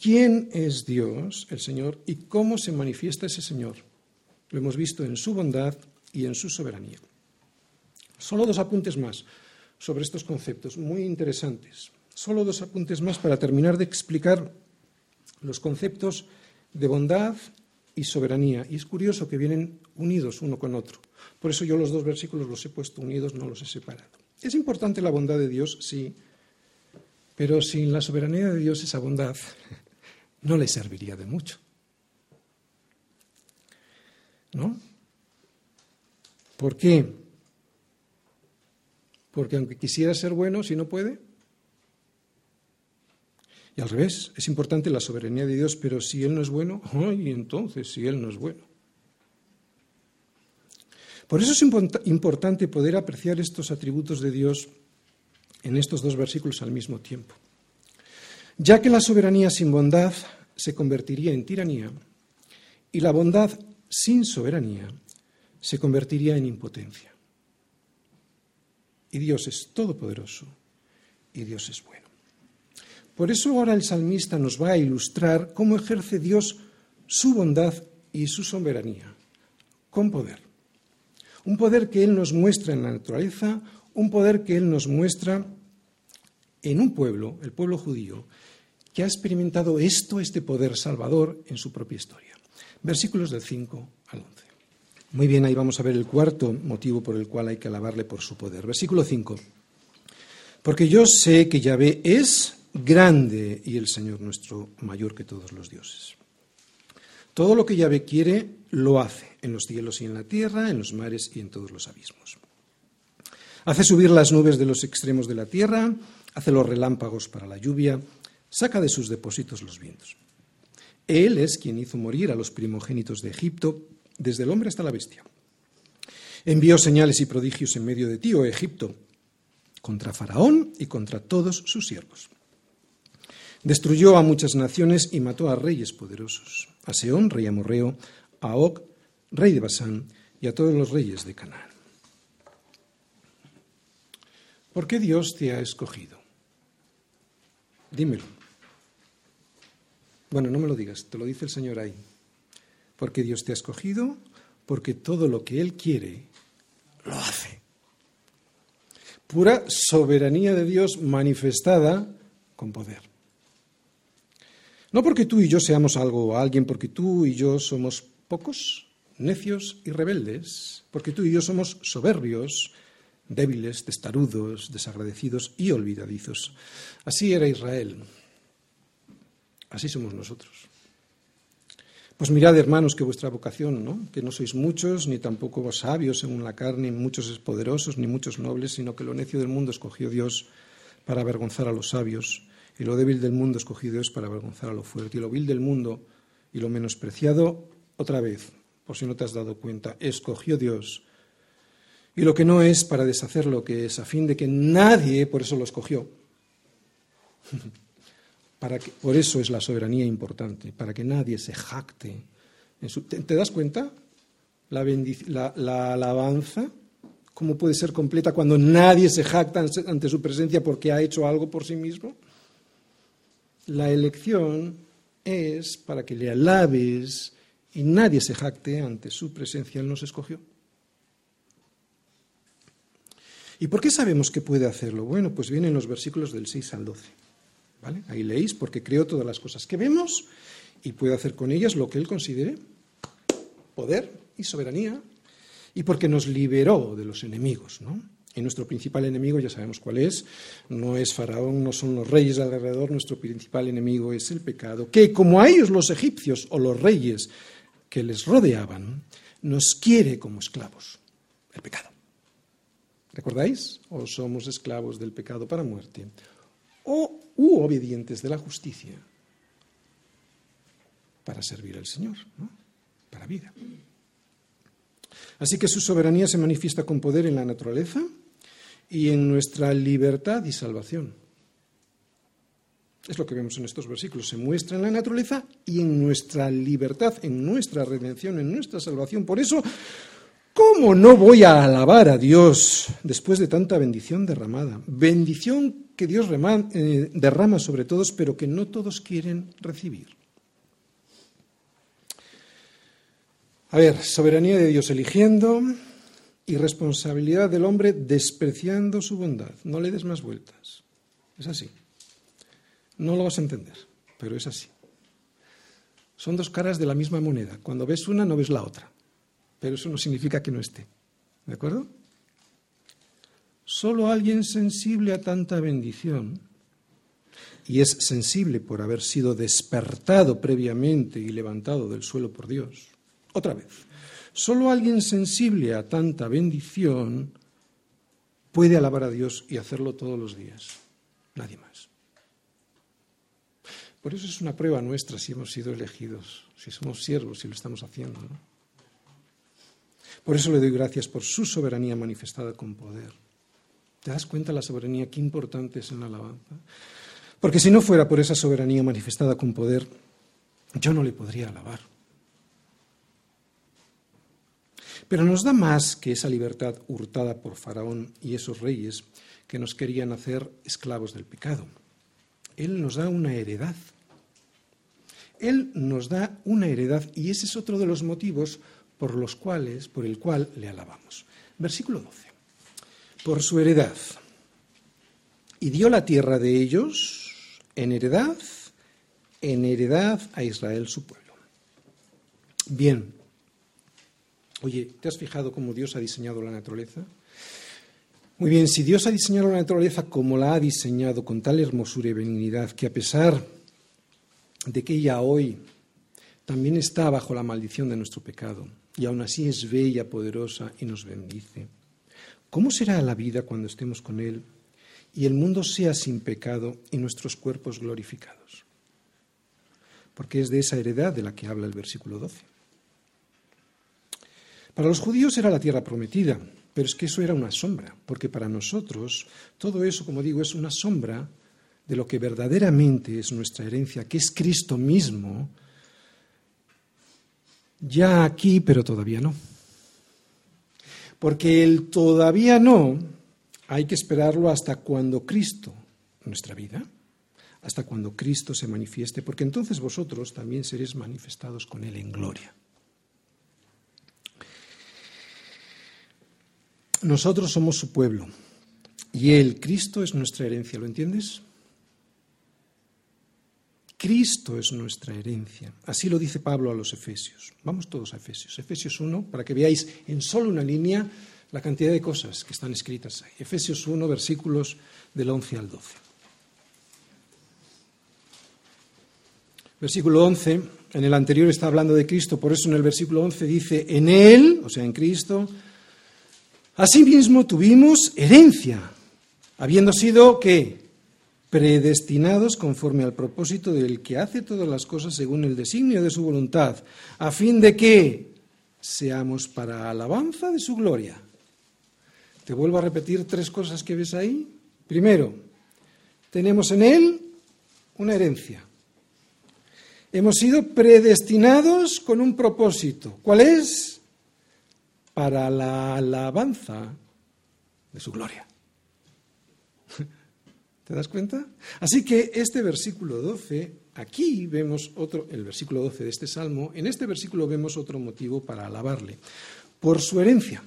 quién es Dios, el Señor, y cómo se manifiesta ese Señor. Lo hemos visto en su bondad y en su soberanía. Solo dos apuntes más sobre estos conceptos, muy interesantes. Solo dos apuntes más para terminar de explicar los conceptos de bondad y soberanía. Y es curioso que vienen unidos uno con otro. Por eso yo los dos versículos los he puesto unidos, no los he separado. Es importante la bondad de Dios, sí, pero sin la soberanía de Dios esa bondad no le serviría de mucho. ¿No? ¿Por qué? Porque aunque quisiera ser bueno, si no puede, y al revés, es importante la soberanía de Dios, pero si Él no es bueno, ¡ay! Entonces, si Él no es bueno. Por eso es importante poder apreciar estos atributos de Dios en estos dos versículos al mismo tiempo. Ya que la soberanía sin bondad se convertiría en tiranía y la bondad sin soberanía se convertiría en impotencia. Y Dios es todopoderoso y Dios es bueno. Por eso ahora el salmista nos va a ilustrar cómo ejerce Dios su bondad y su soberanía, con poder. Un poder que Él nos muestra en la naturaleza, un poder que Él nos muestra en un pueblo, el pueblo judío, que ha experimentado esto, este poder salvador, en su propia historia. Versículos del 5 al 11. Muy bien, ahí vamos a ver el cuarto motivo por el cual hay que alabarle por su poder. Versículo 5. Porque yo sé que Yahvé es grande y el Señor nuestro mayor que todos los dioses. Todo lo que Yahvé quiere, lo hace, en los cielos y en la tierra, en los mares y en todos los abismos. Hace subir las nubes de los extremos de la tierra, hace los relámpagos para la lluvia, saca de sus depósitos los vientos. Él es quien hizo morir a los primogénitos de Egipto, desde el hombre hasta la bestia. Envió señales y prodigios en medio de ti, oh Egipto, contra Faraón y contra todos sus siervos. Destruyó a muchas naciones y mató a reyes poderosos, a Seón, rey amorreo, a Og, rey de Basán, y a todos los reyes de Canaán. ¿Por qué Dios te ha escogido? Dímelo. Bueno, no me lo digas, te lo dice el Señor ahí. ¿Por qué Dios te ha escogido? porque todo lo que Él quiere, lo hace. Pura soberanía de Dios manifestada con poder. No porque tú y yo seamos algo o alguien, porque tú y yo somos pocos, necios y rebeldes, porque tú y yo somos soberbios, débiles, testarudos, desagradecidos y olvidadizos. Así era Israel. Así somos nosotros. Pues mirad, hermanos, que vuestra vocación, ¿no? que no sois muchos, ni tampoco sabios según la carne, ni muchos poderosos, ni muchos nobles, sino que lo necio del mundo escogió Dios para avergonzar a los sabios, y lo débil del mundo escogió Dios para avergonzar a lo fuerte, y lo vil del mundo y lo menospreciado, otra vez, por si no te has dado cuenta, escogió Dios, y lo que no es para deshacer lo que es, a fin de que nadie, por eso lo escogió, por eso es la soberanía importante, para que nadie se jacte. ¿te, das cuenta? La, la, alabanza, ¿cómo puede ser completa cuando nadie se jacta ante su presencia porque ha hecho algo por sí mismo? La elección es para que le alabes y nadie se jacte ante su presencia. Él nos escogió. ¿Y por qué sabemos que puede hacerlo? Bueno, pues vienen los versículos del 6 al 12. Ahí leéis, porque creó todas las cosas que vemos y puede hacer con ellas lo que Él considere poder y soberanía, y porque nos liberó de los enemigos, ¿no? Y nuestro principal enemigo, ya sabemos cuál es, no es Faraón, no son los reyes alrededor, nuestro principal enemigo es el pecado, que como a ellos los egipcios o los reyes que les rodeaban, nos quiere como esclavos, el pecado. ¿Recordáis? O somos esclavos del pecado para muerte, o u obedientes de la justicia para servir al Señor, para vida. Así que su soberanía se manifiesta con poder en la naturaleza y en nuestra libertad y salvación. Es lo que vemos en estos versículos. Se muestra en la naturaleza y en nuestra libertad, en nuestra redención, en nuestra salvación. Por eso, ¿cómo no voy a alabar a Dios después de tanta bendición derramada? Bendición que Dios eh, derrama sobre todos, pero que no todos quieren recibir. A ver, soberanía de Dios eligiendo y responsabilidad del hombre despreciando su bondad. No le des más vueltas. Es así. No lo vas a entender, pero es así. Son dos caras de la misma moneda. Cuando ves una, no ves la otra. Pero eso no significa que no esté. ¿De acuerdo? Solo alguien sensible a tanta bendición, y es sensible por haber sido despertado previamente y levantado del suelo por Dios, otra vez, solo alguien sensible a tanta bendición puede alabar a Dios y hacerlo todos los días, nadie más. Por eso es una prueba nuestra si hemos sido elegidos, si somos siervos, si lo estamos haciendo. Por eso le doy gracias por su soberanía manifestada con poder. ¿Te das cuenta la soberanía? Qué importante es en la alabanza. Porque si no fuera por esa soberanía manifestada con poder, yo no le podría alabar. Pero nos da más que esa libertad hurtada por Faraón y esos reyes que nos querían hacer esclavos del pecado. Él nos da una heredad. Él nos da una heredad y ese es otro de los motivos por los cuales, por el cual le alabamos. Versículo 12 por su heredad. Y dio la tierra de ellos en heredad, en heredad a Israel su pueblo. Bien. Oye, ¿te has fijado cómo Dios ha diseñado la naturaleza? Muy bien, si Dios ha diseñado la naturaleza como la ha diseñado, con tal hermosura y benignidad, que a pesar de que ella hoy también está bajo la maldición de nuestro pecado, y aún así es bella, poderosa y nos bendice, ¿Cómo será la vida cuando estemos con Él y el mundo sea sin pecado y nuestros cuerpos glorificados? Porque es de esa heredad de la que habla el versículo 12. Para los judíos era la tierra prometida, pero es que eso era una sombra, porque para nosotros todo eso, como digo, es una sombra de lo que verdaderamente es nuestra herencia, que es Cristo mismo, ya aquí, pero todavía no. Porque el todavía no hay que esperarlo hasta cuando Cristo, nuestra vida, hasta cuando Cristo se manifieste, porque entonces vosotros también seréis manifestados con Él en gloria. Nosotros somos su pueblo y Él, Cristo, es nuestra herencia. ¿Lo entiendes? Cristo es nuestra herencia. Así lo dice Pablo a los Efesios. Vamos todos a Efesios. Efesios 1, para que veáis en solo una línea la cantidad de cosas que están escritas ahí. Efesios 1, versículos del 11 al 12. Versículo 11, en el anterior está hablando de Cristo, por eso en el versículo 11 dice, en Él, o sea, en Cristo, asimismo tuvimos herencia, habiendo sido, ¿qué? predestinados conforme al propósito del que hace todas las cosas según el designio de su voluntad, a fin de que seamos para alabanza de su gloria. Te vuelvo a repetir tres cosas que ves ahí. Primero, tenemos en Él una herencia. Hemos sido predestinados con un propósito. ¿Cuál es? Para la alabanza de su gloria. ¿Te das cuenta? Así que este versículo 12, aquí vemos otro, el versículo 12 de este salmo, en este versículo vemos otro motivo para alabarle. Por su herencia,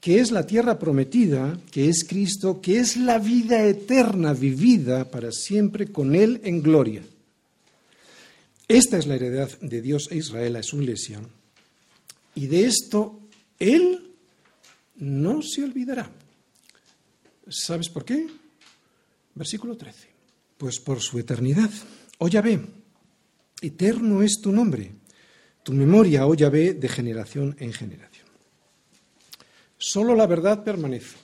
que es la tierra prometida, que es Cristo, que es la vida eterna vivida para siempre con Él en gloria. Esta es la heredad de Dios e Israel a su iglesia. Y de esto Él no se olvidará. ¿Sabes por qué? Versículo 13. Pues por su eternidad, oh Yahvé, eterno es tu nombre, tu memoria, oh Yahvé, de generación en generación. Solo la verdad permanece.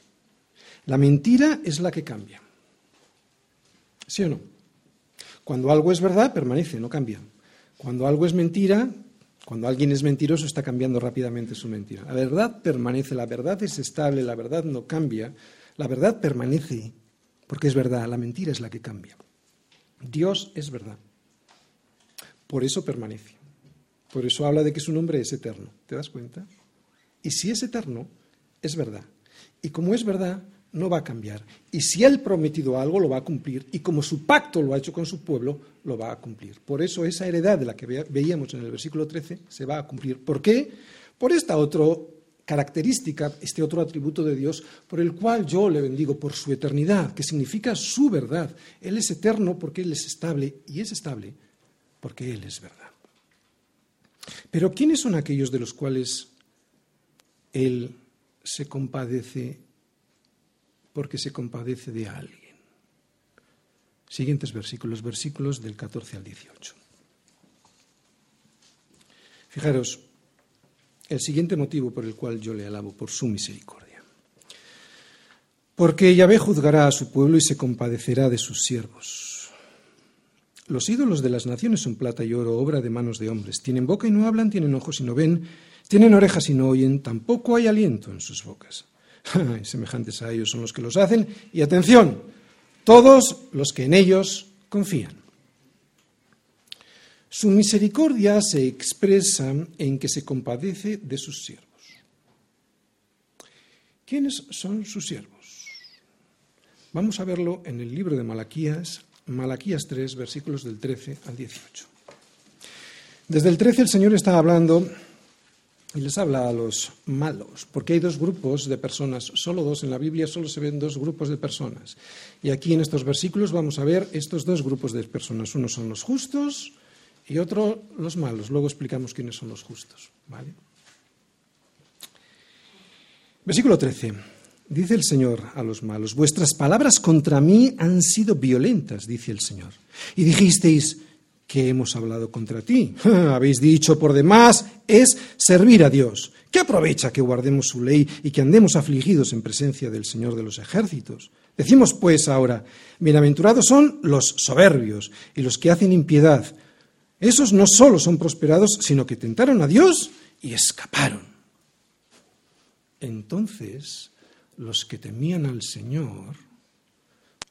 La mentira es la que cambia. ¿Sí o no? Cuando algo es verdad, permanece, no cambia. Cuando algo es mentira, cuando alguien es mentiroso, está cambiando rápidamente su mentira. La verdad permanece, la verdad es estable, la verdad no cambia, la verdad permanece porque es verdad, la mentira es la que cambia. Dios es verdad. Por eso permanece. Por eso habla de que su nombre es eterno. ¿Te das cuenta? Y si es eterno, es verdad. Y como es verdad, no va a cambiar. Y si Él prometido algo, lo va a cumplir. Y como su pacto lo ha hecho con su pueblo, lo va a cumplir. Por eso esa heredad de la que veíamos en el versículo 13 se va a cumplir. ¿Por qué? Por esta otro característica, este otro atributo de Dios, por el cual yo le bendigo, por su eternidad, que significa su verdad. Él es eterno porque Él es estable y es estable porque Él es verdad. Pero ¿quiénes son aquellos de los cuales Él se compadece porque se compadece de alguien? Siguientes versículos, versículos del 14 al 18. Fijaros, el siguiente motivo por el cual yo le alabo, por su misericordia. Porque Yahvé juzgará a su pueblo y se compadecerá de sus siervos. Los ídolos de las naciones son plata y oro, obra de manos de hombres. Tienen boca y no hablan, tienen ojos y no ven, tienen orejas y no oyen, tampoco hay aliento en sus bocas. Semejantes a ellos son los que los hacen. Y atención, todos los que en ellos confían. Su misericordia se expresa en que se compadece de sus siervos. ¿Quiénes son sus siervos? Vamos a verlo en el libro de Malaquías, Malaquías 3, versículos del 13 al 18. Desde el 13 el Señor está hablando y les habla a los malos, porque hay dos grupos de personas, solo dos, en la Biblia solo se ven dos grupos de personas. Y aquí en estos versículos vamos a ver estos dos grupos de personas. Uno son los justos y otro los malos. Luego explicamos quiénes son los justos. ¿vale? Versículo 13. Dice el Señor a los malos, vuestras palabras contra mí han sido violentas, dice el Señor. Y dijisteis que hemos hablado contra ti. Habéis dicho por demás, es servir a Dios. ¿Qué aprovecha que guardemos su ley y que andemos afligidos en presencia del Señor de los ejércitos? Decimos pues ahora, bienaventurados son los soberbios y los que hacen impiedad, esos no solo son prosperados, sino que tentaron a Dios y escaparon. Entonces, los que temían al Señor,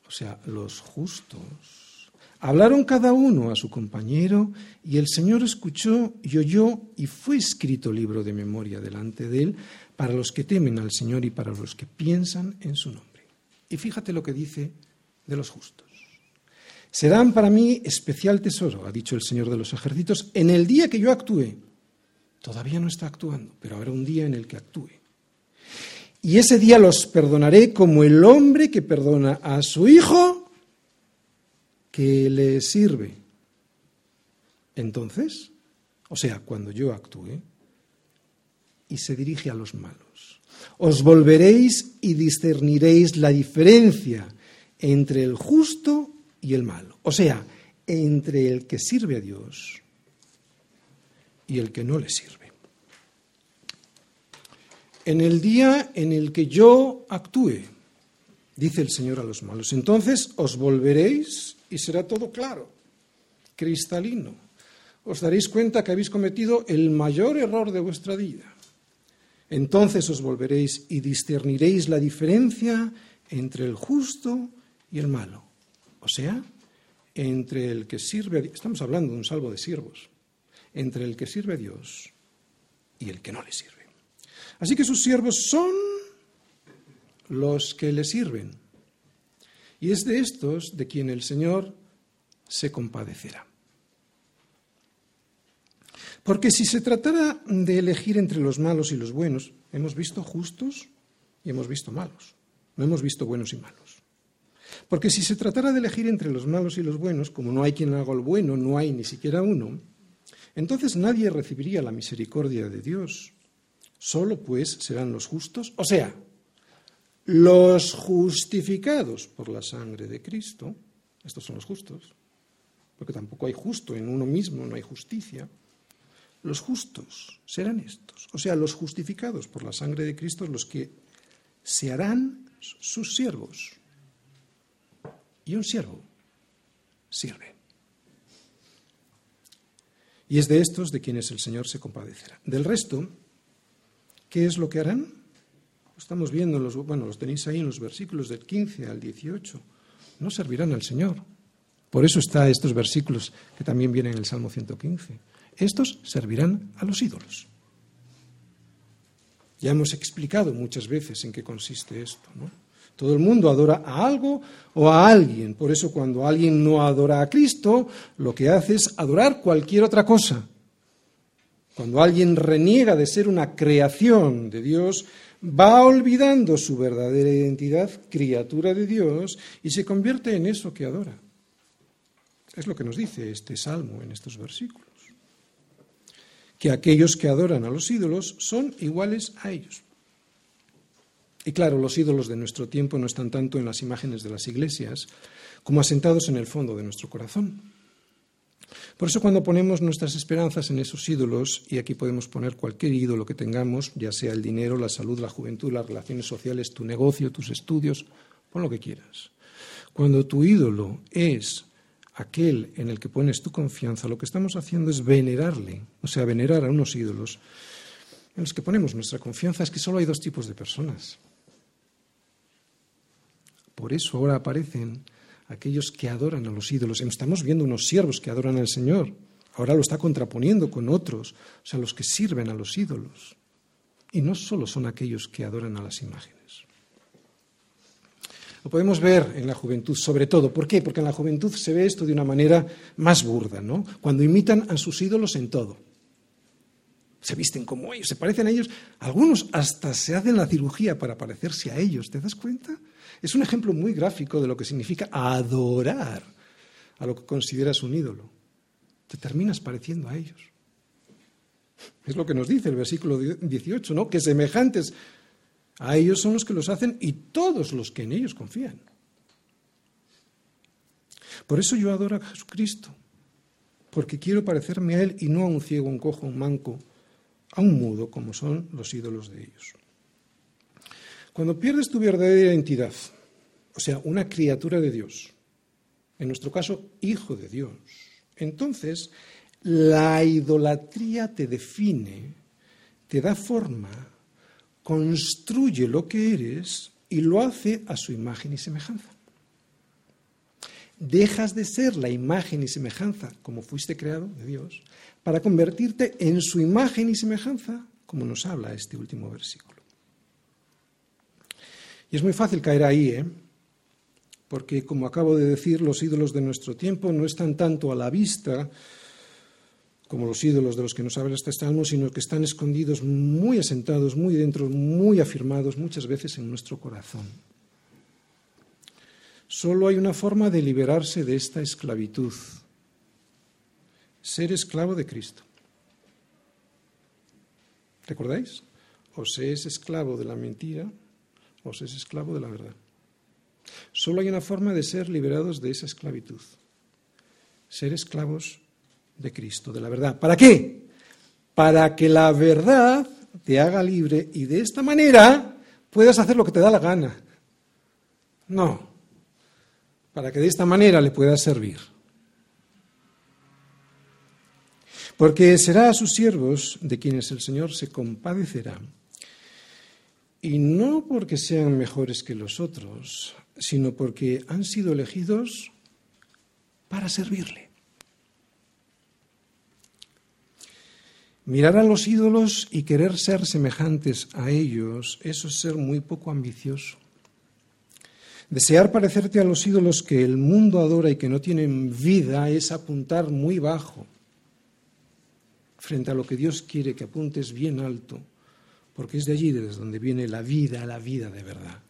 o sea, los justos, hablaron cada uno a su compañero y el Señor escuchó y oyó y fue escrito libro de memoria delante de él para los que temen al Señor y para los que piensan en su nombre. Y fíjate lo que dice de los justos. Serán para mí especial tesoro, ha dicho el Señor de los ejércitos, en el día que yo actúe. Todavía no está actuando, pero habrá un día en el que actúe. Y ese día los perdonaré como el hombre que perdona a su hijo que le sirve. Entonces, o sea, cuando yo actúe, y se dirige a los malos, os volveréis y discerniréis la diferencia entre el justo y el malo. O sea, entre el que sirve a Dios y el que no le sirve. En el día en el que yo actúe, dice el Señor a los malos, entonces os volveréis y será todo claro, cristalino. Os daréis cuenta que habéis cometido el mayor error de vuestra vida. Entonces os volveréis y discerniréis la diferencia entre el justo y el malo. O sea, entre el que sirve estamos hablando de un salvo de siervos, entre el que sirve a Dios y el que no le sirve. Así que sus siervos son los que le sirven. Y es de estos de quien el Señor se compadecerá. Porque si se tratara de elegir entre los malos y los buenos, hemos visto justos y hemos visto malos. No hemos visto buenos y malos. Porque si se tratara de elegir entre los malos y los buenos, como no hay quien haga el bueno, no hay ni siquiera uno, entonces nadie recibiría la misericordia de Dios. Solo pues serán los justos, o sea, los justificados por la sangre de Cristo, estos son los justos, porque tampoco hay justo en uno mismo, no hay justicia. Los justos serán estos, o sea, los justificados por la sangre de Cristo, los que se harán sus siervos. Y un siervo sirve. Y es de estos de quienes el Señor se compadecerá. Del resto, ¿qué es lo que harán? Estamos viendo, los, bueno, los tenéis ahí en los versículos del 15 al 18. No servirán al Señor. Por eso está estos versículos que también vienen en el Salmo 115. Estos servirán a los ídolos. Ya hemos explicado muchas veces en qué consiste esto. Todo el mundo adora a algo o a alguien. Por eso cuando alguien no adora a Cristo, lo que hace es adorar cualquier otra cosa. Cuando alguien reniega de ser una creación de Dios, va olvidando su verdadera identidad, criatura de Dios, y se convierte en eso que adora. Es lo que nos dice este salmo en estos versículos. Que aquellos que adoran a los ídolos son iguales a ellos. Y claro, los ídolos de nuestro tiempo no están tanto en las imágenes de las iglesias como asentados en el fondo de nuestro corazón. Por eso cuando ponemos nuestras esperanzas en esos ídolos, y aquí podemos poner cualquier ídolo que tengamos, ya sea el dinero, la salud, la juventud, las relaciones sociales, tu negocio, tus estudios, pon lo que quieras. Cuando tu ídolo es aquel en el que pones tu confianza, lo que estamos haciendo es venerarle, o sea, venerar a unos ídolos en los que ponemos nuestra confianza. Es que solo hay dos tipos de personas. Por eso ahora aparecen aquellos que adoran a los ídolos. Estamos viendo unos siervos que adoran al Señor. Ahora lo está contraponiendo con otros, o sea, los que sirven a los ídolos. Y no solo son aquellos que adoran a las imágenes. Lo podemos ver en la juventud, sobre todo. ¿Por qué? Porque en la juventud se ve esto de una manera más burda, ¿no? Cuando imitan a sus ídolos en todo. Se visten como ellos, se parecen a ellos. Algunos hasta se hacen la cirugía para parecerse a ellos. ¿Te das cuenta? Es un ejemplo muy gráfico de lo que significa adorar a lo que consideras un ídolo. Te terminas pareciendo a ellos. Es lo que nos dice el versículo 18, ¿no? Que semejantes a ellos son los que los hacen y todos los que en ellos confían. Por eso yo adoro a Jesucristo, porque quiero parecerme a Él y no a un ciego, un cojo, un manco, a un mudo, como son los ídolos de ellos. Cuando pierdes tu verdadera identidad, o sea, una criatura de Dios, en nuestro caso, hijo de Dios, entonces la idolatría te define, te da forma, construye lo que eres y lo hace a su imagen y semejanza. Dejas de ser la imagen y semejanza como fuiste creado de Dios para convertirte en su imagen y semejanza, como nos habla este último versículo. Y es muy fácil caer ahí, ¿eh? porque, como acabo de decir, los ídolos de nuestro tiempo no están tanto a la vista como los ídolos de los que nos habla este salmo, sino que están escondidos muy asentados, muy dentro, muy afirmados muchas veces en nuestro corazón. Solo hay una forma de liberarse de esta esclavitud, ser esclavo de Cristo. ¿Recordáis? O se es esclavo de la mentira o se es esclavo de la verdad. Solo hay una forma de ser liberados de esa esclavitud. Ser esclavos de Cristo, de la verdad. ¿Para qué? Para que la verdad te haga libre y de esta manera puedas hacer lo que te da la gana. No, para que de esta manera le puedas servir. Porque será a sus siervos de quienes el Señor se compadecerá, y no porque sean mejores que los otros, sino porque han sido elegidos para servirle. Mirar a los ídolos y querer ser semejantes a ellos, eso es ser muy poco ambicioso. Desear parecerte a los ídolos que el mundo adora y que no tienen vida es apuntar muy bajo frente a lo que Dios quiere que apuntes bien alto, porque es de allí desde donde viene la vida, la vida de verdad.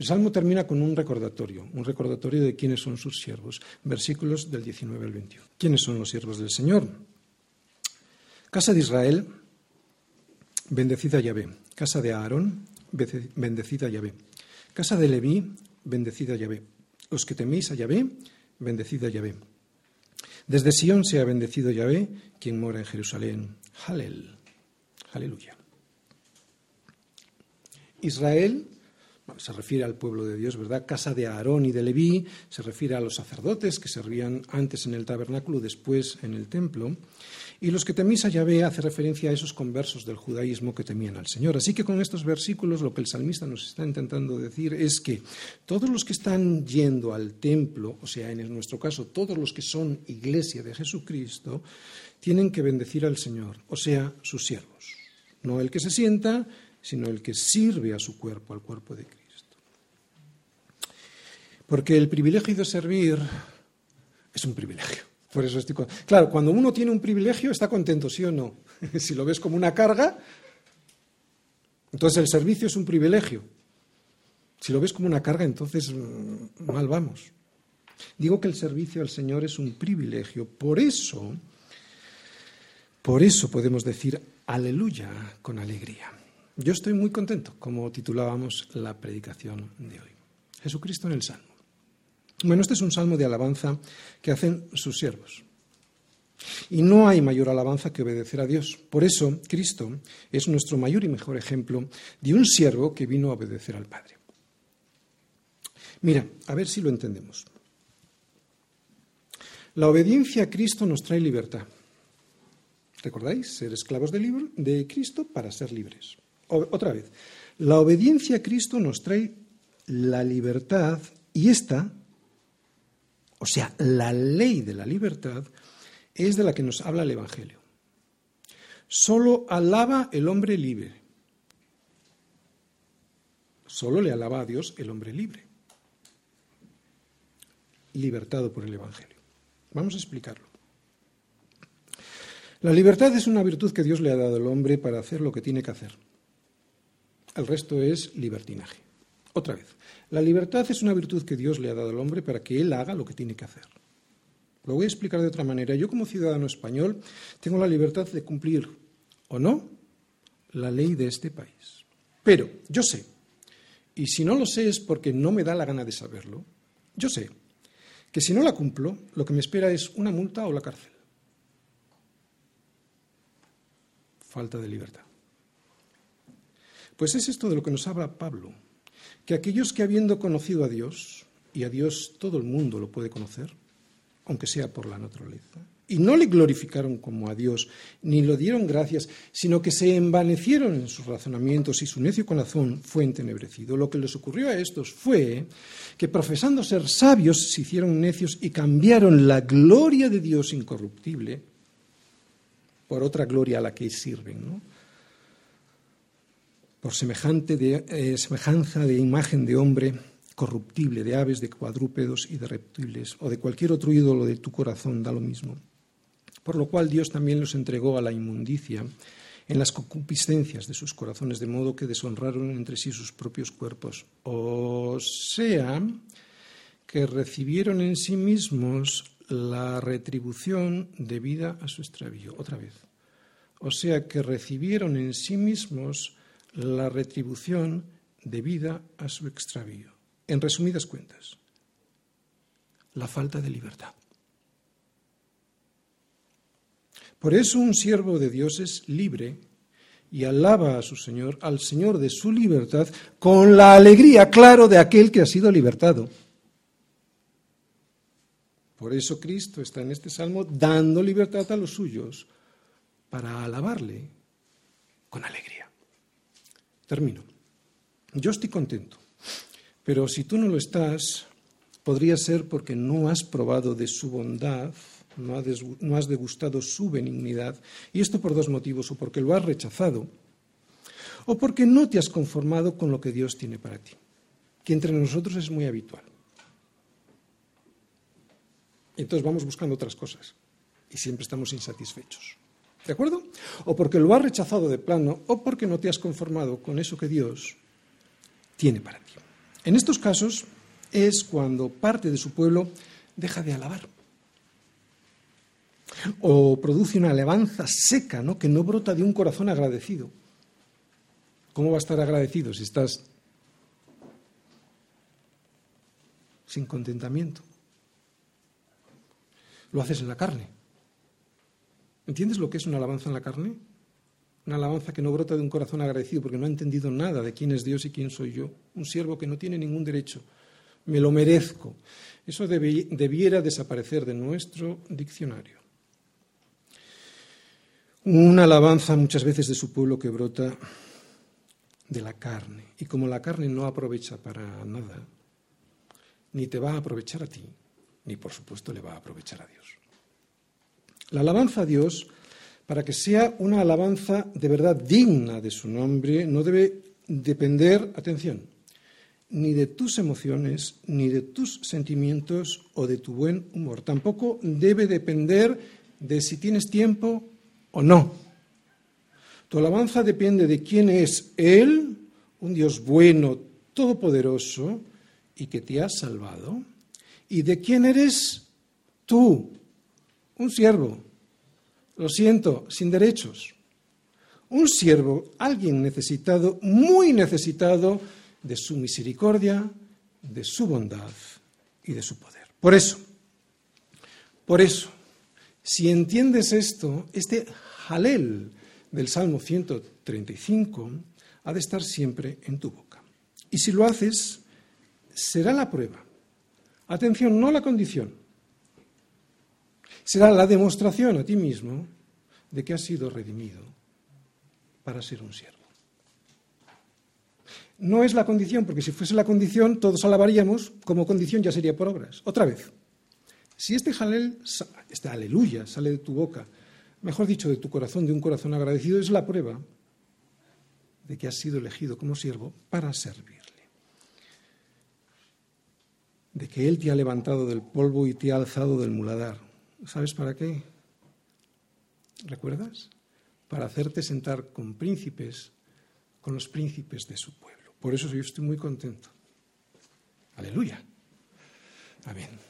El Salmo termina con un recordatorio, un recordatorio de quiénes son sus siervos, versículos del 19 al 21. ¿Quiénes son los siervos del Señor? Casa de Israel, bendecida Yahvé. Casa de Aarón, bendecida Yahvé. Casa de Leví, bendecida Yahvé. Los que teméis a Yahvé, bendecida Yahvé. Desde Sión sea bendecido Yahvé, quien mora en Jerusalén. Halel. Aleluya. Israel se refiere al pueblo de Dios, ¿verdad? Casa de Aarón y de Leví, se refiere a los sacerdotes que servían antes en el tabernáculo, después en el templo. Y los que teméis a Yahvé hace referencia a esos conversos del judaísmo que temían al Señor. Así que con estos versículos lo que el salmista nos está intentando decir es que todos los que están yendo al templo, o sea, en nuestro caso, todos los que son iglesia de Jesucristo, tienen que bendecir al Señor, o sea, sus siervos. No el que se sienta, sino el que sirve a su cuerpo, al cuerpo de Cristo. Porque el privilegio de servir es un privilegio. Por eso estoy. Claro, cuando uno tiene un privilegio está contento, ¿sí o no? si lo ves como una carga, entonces el servicio es un privilegio. Si lo ves como una carga, entonces mm, mal vamos. Digo que el servicio al Señor es un privilegio. Por eso, por eso podemos decir aleluya con alegría. Yo estoy muy contento, como titulábamos la predicación de hoy. Jesucristo en el Salmo. Bueno, este es un salmo de alabanza que hacen sus siervos. Y no hay mayor alabanza que obedecer a Dios. Por eso, Cristo es nuestro mayor y mejor ejemplo de un siervo que vino a obedecer al Padre. Mira, a ver si lo entendemos. La obediencia a Cristo nos trae libertad. ¿Recordáis? Ser esclavos de, Cristo para ser libres. otra vez, la obediencia a Cristo nos trae la libertad y esta o sea, la ley de la libertad es de la que nos habla el Evangelio. Solo alaba el hombre libre. Solo le alaba a Dios el hombre libre, libertado por el Evangelio. Vamos a explicarlo. La libertad es una virtud que Dios le ha dado al hombre para hacer lo que tiene que hacer. El resto es libertinaje. Otra vez, la libertad es una virtud que Dios le ha dado al hombre para que él haga lo que tiene que hacer. Lo voy a explicar de otra manera. Yo como ciudadano español tengo la libertad de cumplir o no la ley de este país. Pero yo sé, y si no lo sé es porque no me da la gana de saberlo, yo sé que si no la cumplo, lo que me espera es una multa o la cárcel. Falta de libertad. Pues es esto de lo que nos habla Pablo que aquellos que habiendo conocido a Dios, y a Dios todo el mundo lo puede conocer, aunque sea por la naturaleza, y no le glorificaron como a Dios, ni lo dieron gracias, sino que se envanecieron en sus razonamientos y su necio corazón fue entenebrecido. Lo que les ocurrió a estos fue que profesando ser sabios se hicieron necios y cambiaron la gloria de Dios incorruptible por otra gloria a la que sirven. ¿no? Por semejante de, eh, semejanza de imagen de hombre, corruptible de aves, de cuadrúpedos y de reptiles, o de cualquier otro ídolo de tu corazón, da lo mismo. Por lo cual Dios también los entregó a la inmundicia en las concupiscencias de sus corazones, de modo que deshonraron entre sí sus propios cuerpos. O sea, que recibieron en sí mismos la retribución debida a su extravío. Otra vez. O sea, que recibieron en sí mismos la retribución debida a su extravío. En resumidas cuentas, la falta de libertad. Por eso un siervo de Dios es libre y alaba a su Señor, al Señor de su libertad, con la alegría, claro, de aquel que ha sido libertado. Por eso Cristo está en este salmo dando libertad a los suyos para alabarle con alegría. Termino. Yo estoy contento, pero si tú no lo estás, podría ser porque no has probado de su bondad no has degustado su benignidad, y esto por dos motivos, o porque lo has rechazado, o porque no te has conformado con lo que Dios tiene para ti, que entre nosotros es muy habitual. Entonces vamos buscando otras cosas y siempre estamos insatisfechos. ¿De acuerdo? O porque lo has rechazado de plano o porque no te has conformado con eso que Dios tiene para ti. En estos casos es cuando parte de su pueblo deja de alabar o produce una alabanza seca, ¿no? que no brota de un corazón agradecido. ¿Cómo va a estar agradecido si estás sin contentamiento? Lo haces en la carne. ¿Entiendes lo que es una alabanza en la carne? Una alabanza que no brota de un corazón agradecido porque no ha entendido nada de quién es Dios y quién soy yo. Un siervo que no tiene ningún derecho. Me lo merezco. Eso debiera desaparecer de nuestro diccionario. Una alabanza muchas veces de su pueblo que brota de la carne. Y como la carne no aprovecha para nada, ni te va a aprovechar a ti, ni por supuesto le va a aprovechar a Dios. La alabanza a Dios, para que sea una alabanza de verdad digna de su nombre, no debe depender, atención, ni de tus emociones, ni de tus sentimientos o de tu buen humor. Tampoco debe depender de si tienes tiempo o no. Tu alabanza depende de quién es Él, un Dios bueno, todopoderoso, y que te ha salvado, y de quién eres tú, un siervo, lo siento, sin derechos. Un siervo, alguien necesitado, muy necesitado de su misericordia, de su bondad y de su poder. Por eso, por eso, si entiendes esto, este halel del Salmo 135 ha de estar siempre en tu boca. Y si lo haces, será la prueba. Atención, no la condición. Será la demostración a ti mismo de que has sido redimido para ser un siervo. No es la condición, porque si fuese la condición, todos alabaríamos, como condición ya sería por obras. Otra vez, si este halel, este aleluya sale de tu boca, mejor dicho, de tu corazón, de un corazón agradecido, es la prueba de que has sido elegido como siervo para servirle. De que Él te ha levantado del polvo y te ha alzado del muladar. ¿Sabes para qué? ¿Recuerdas? Para hacerte sentar con príncipes, con los príncipes de su pueblo. Por eso yo estoy muy contento. Aleluya. Amén.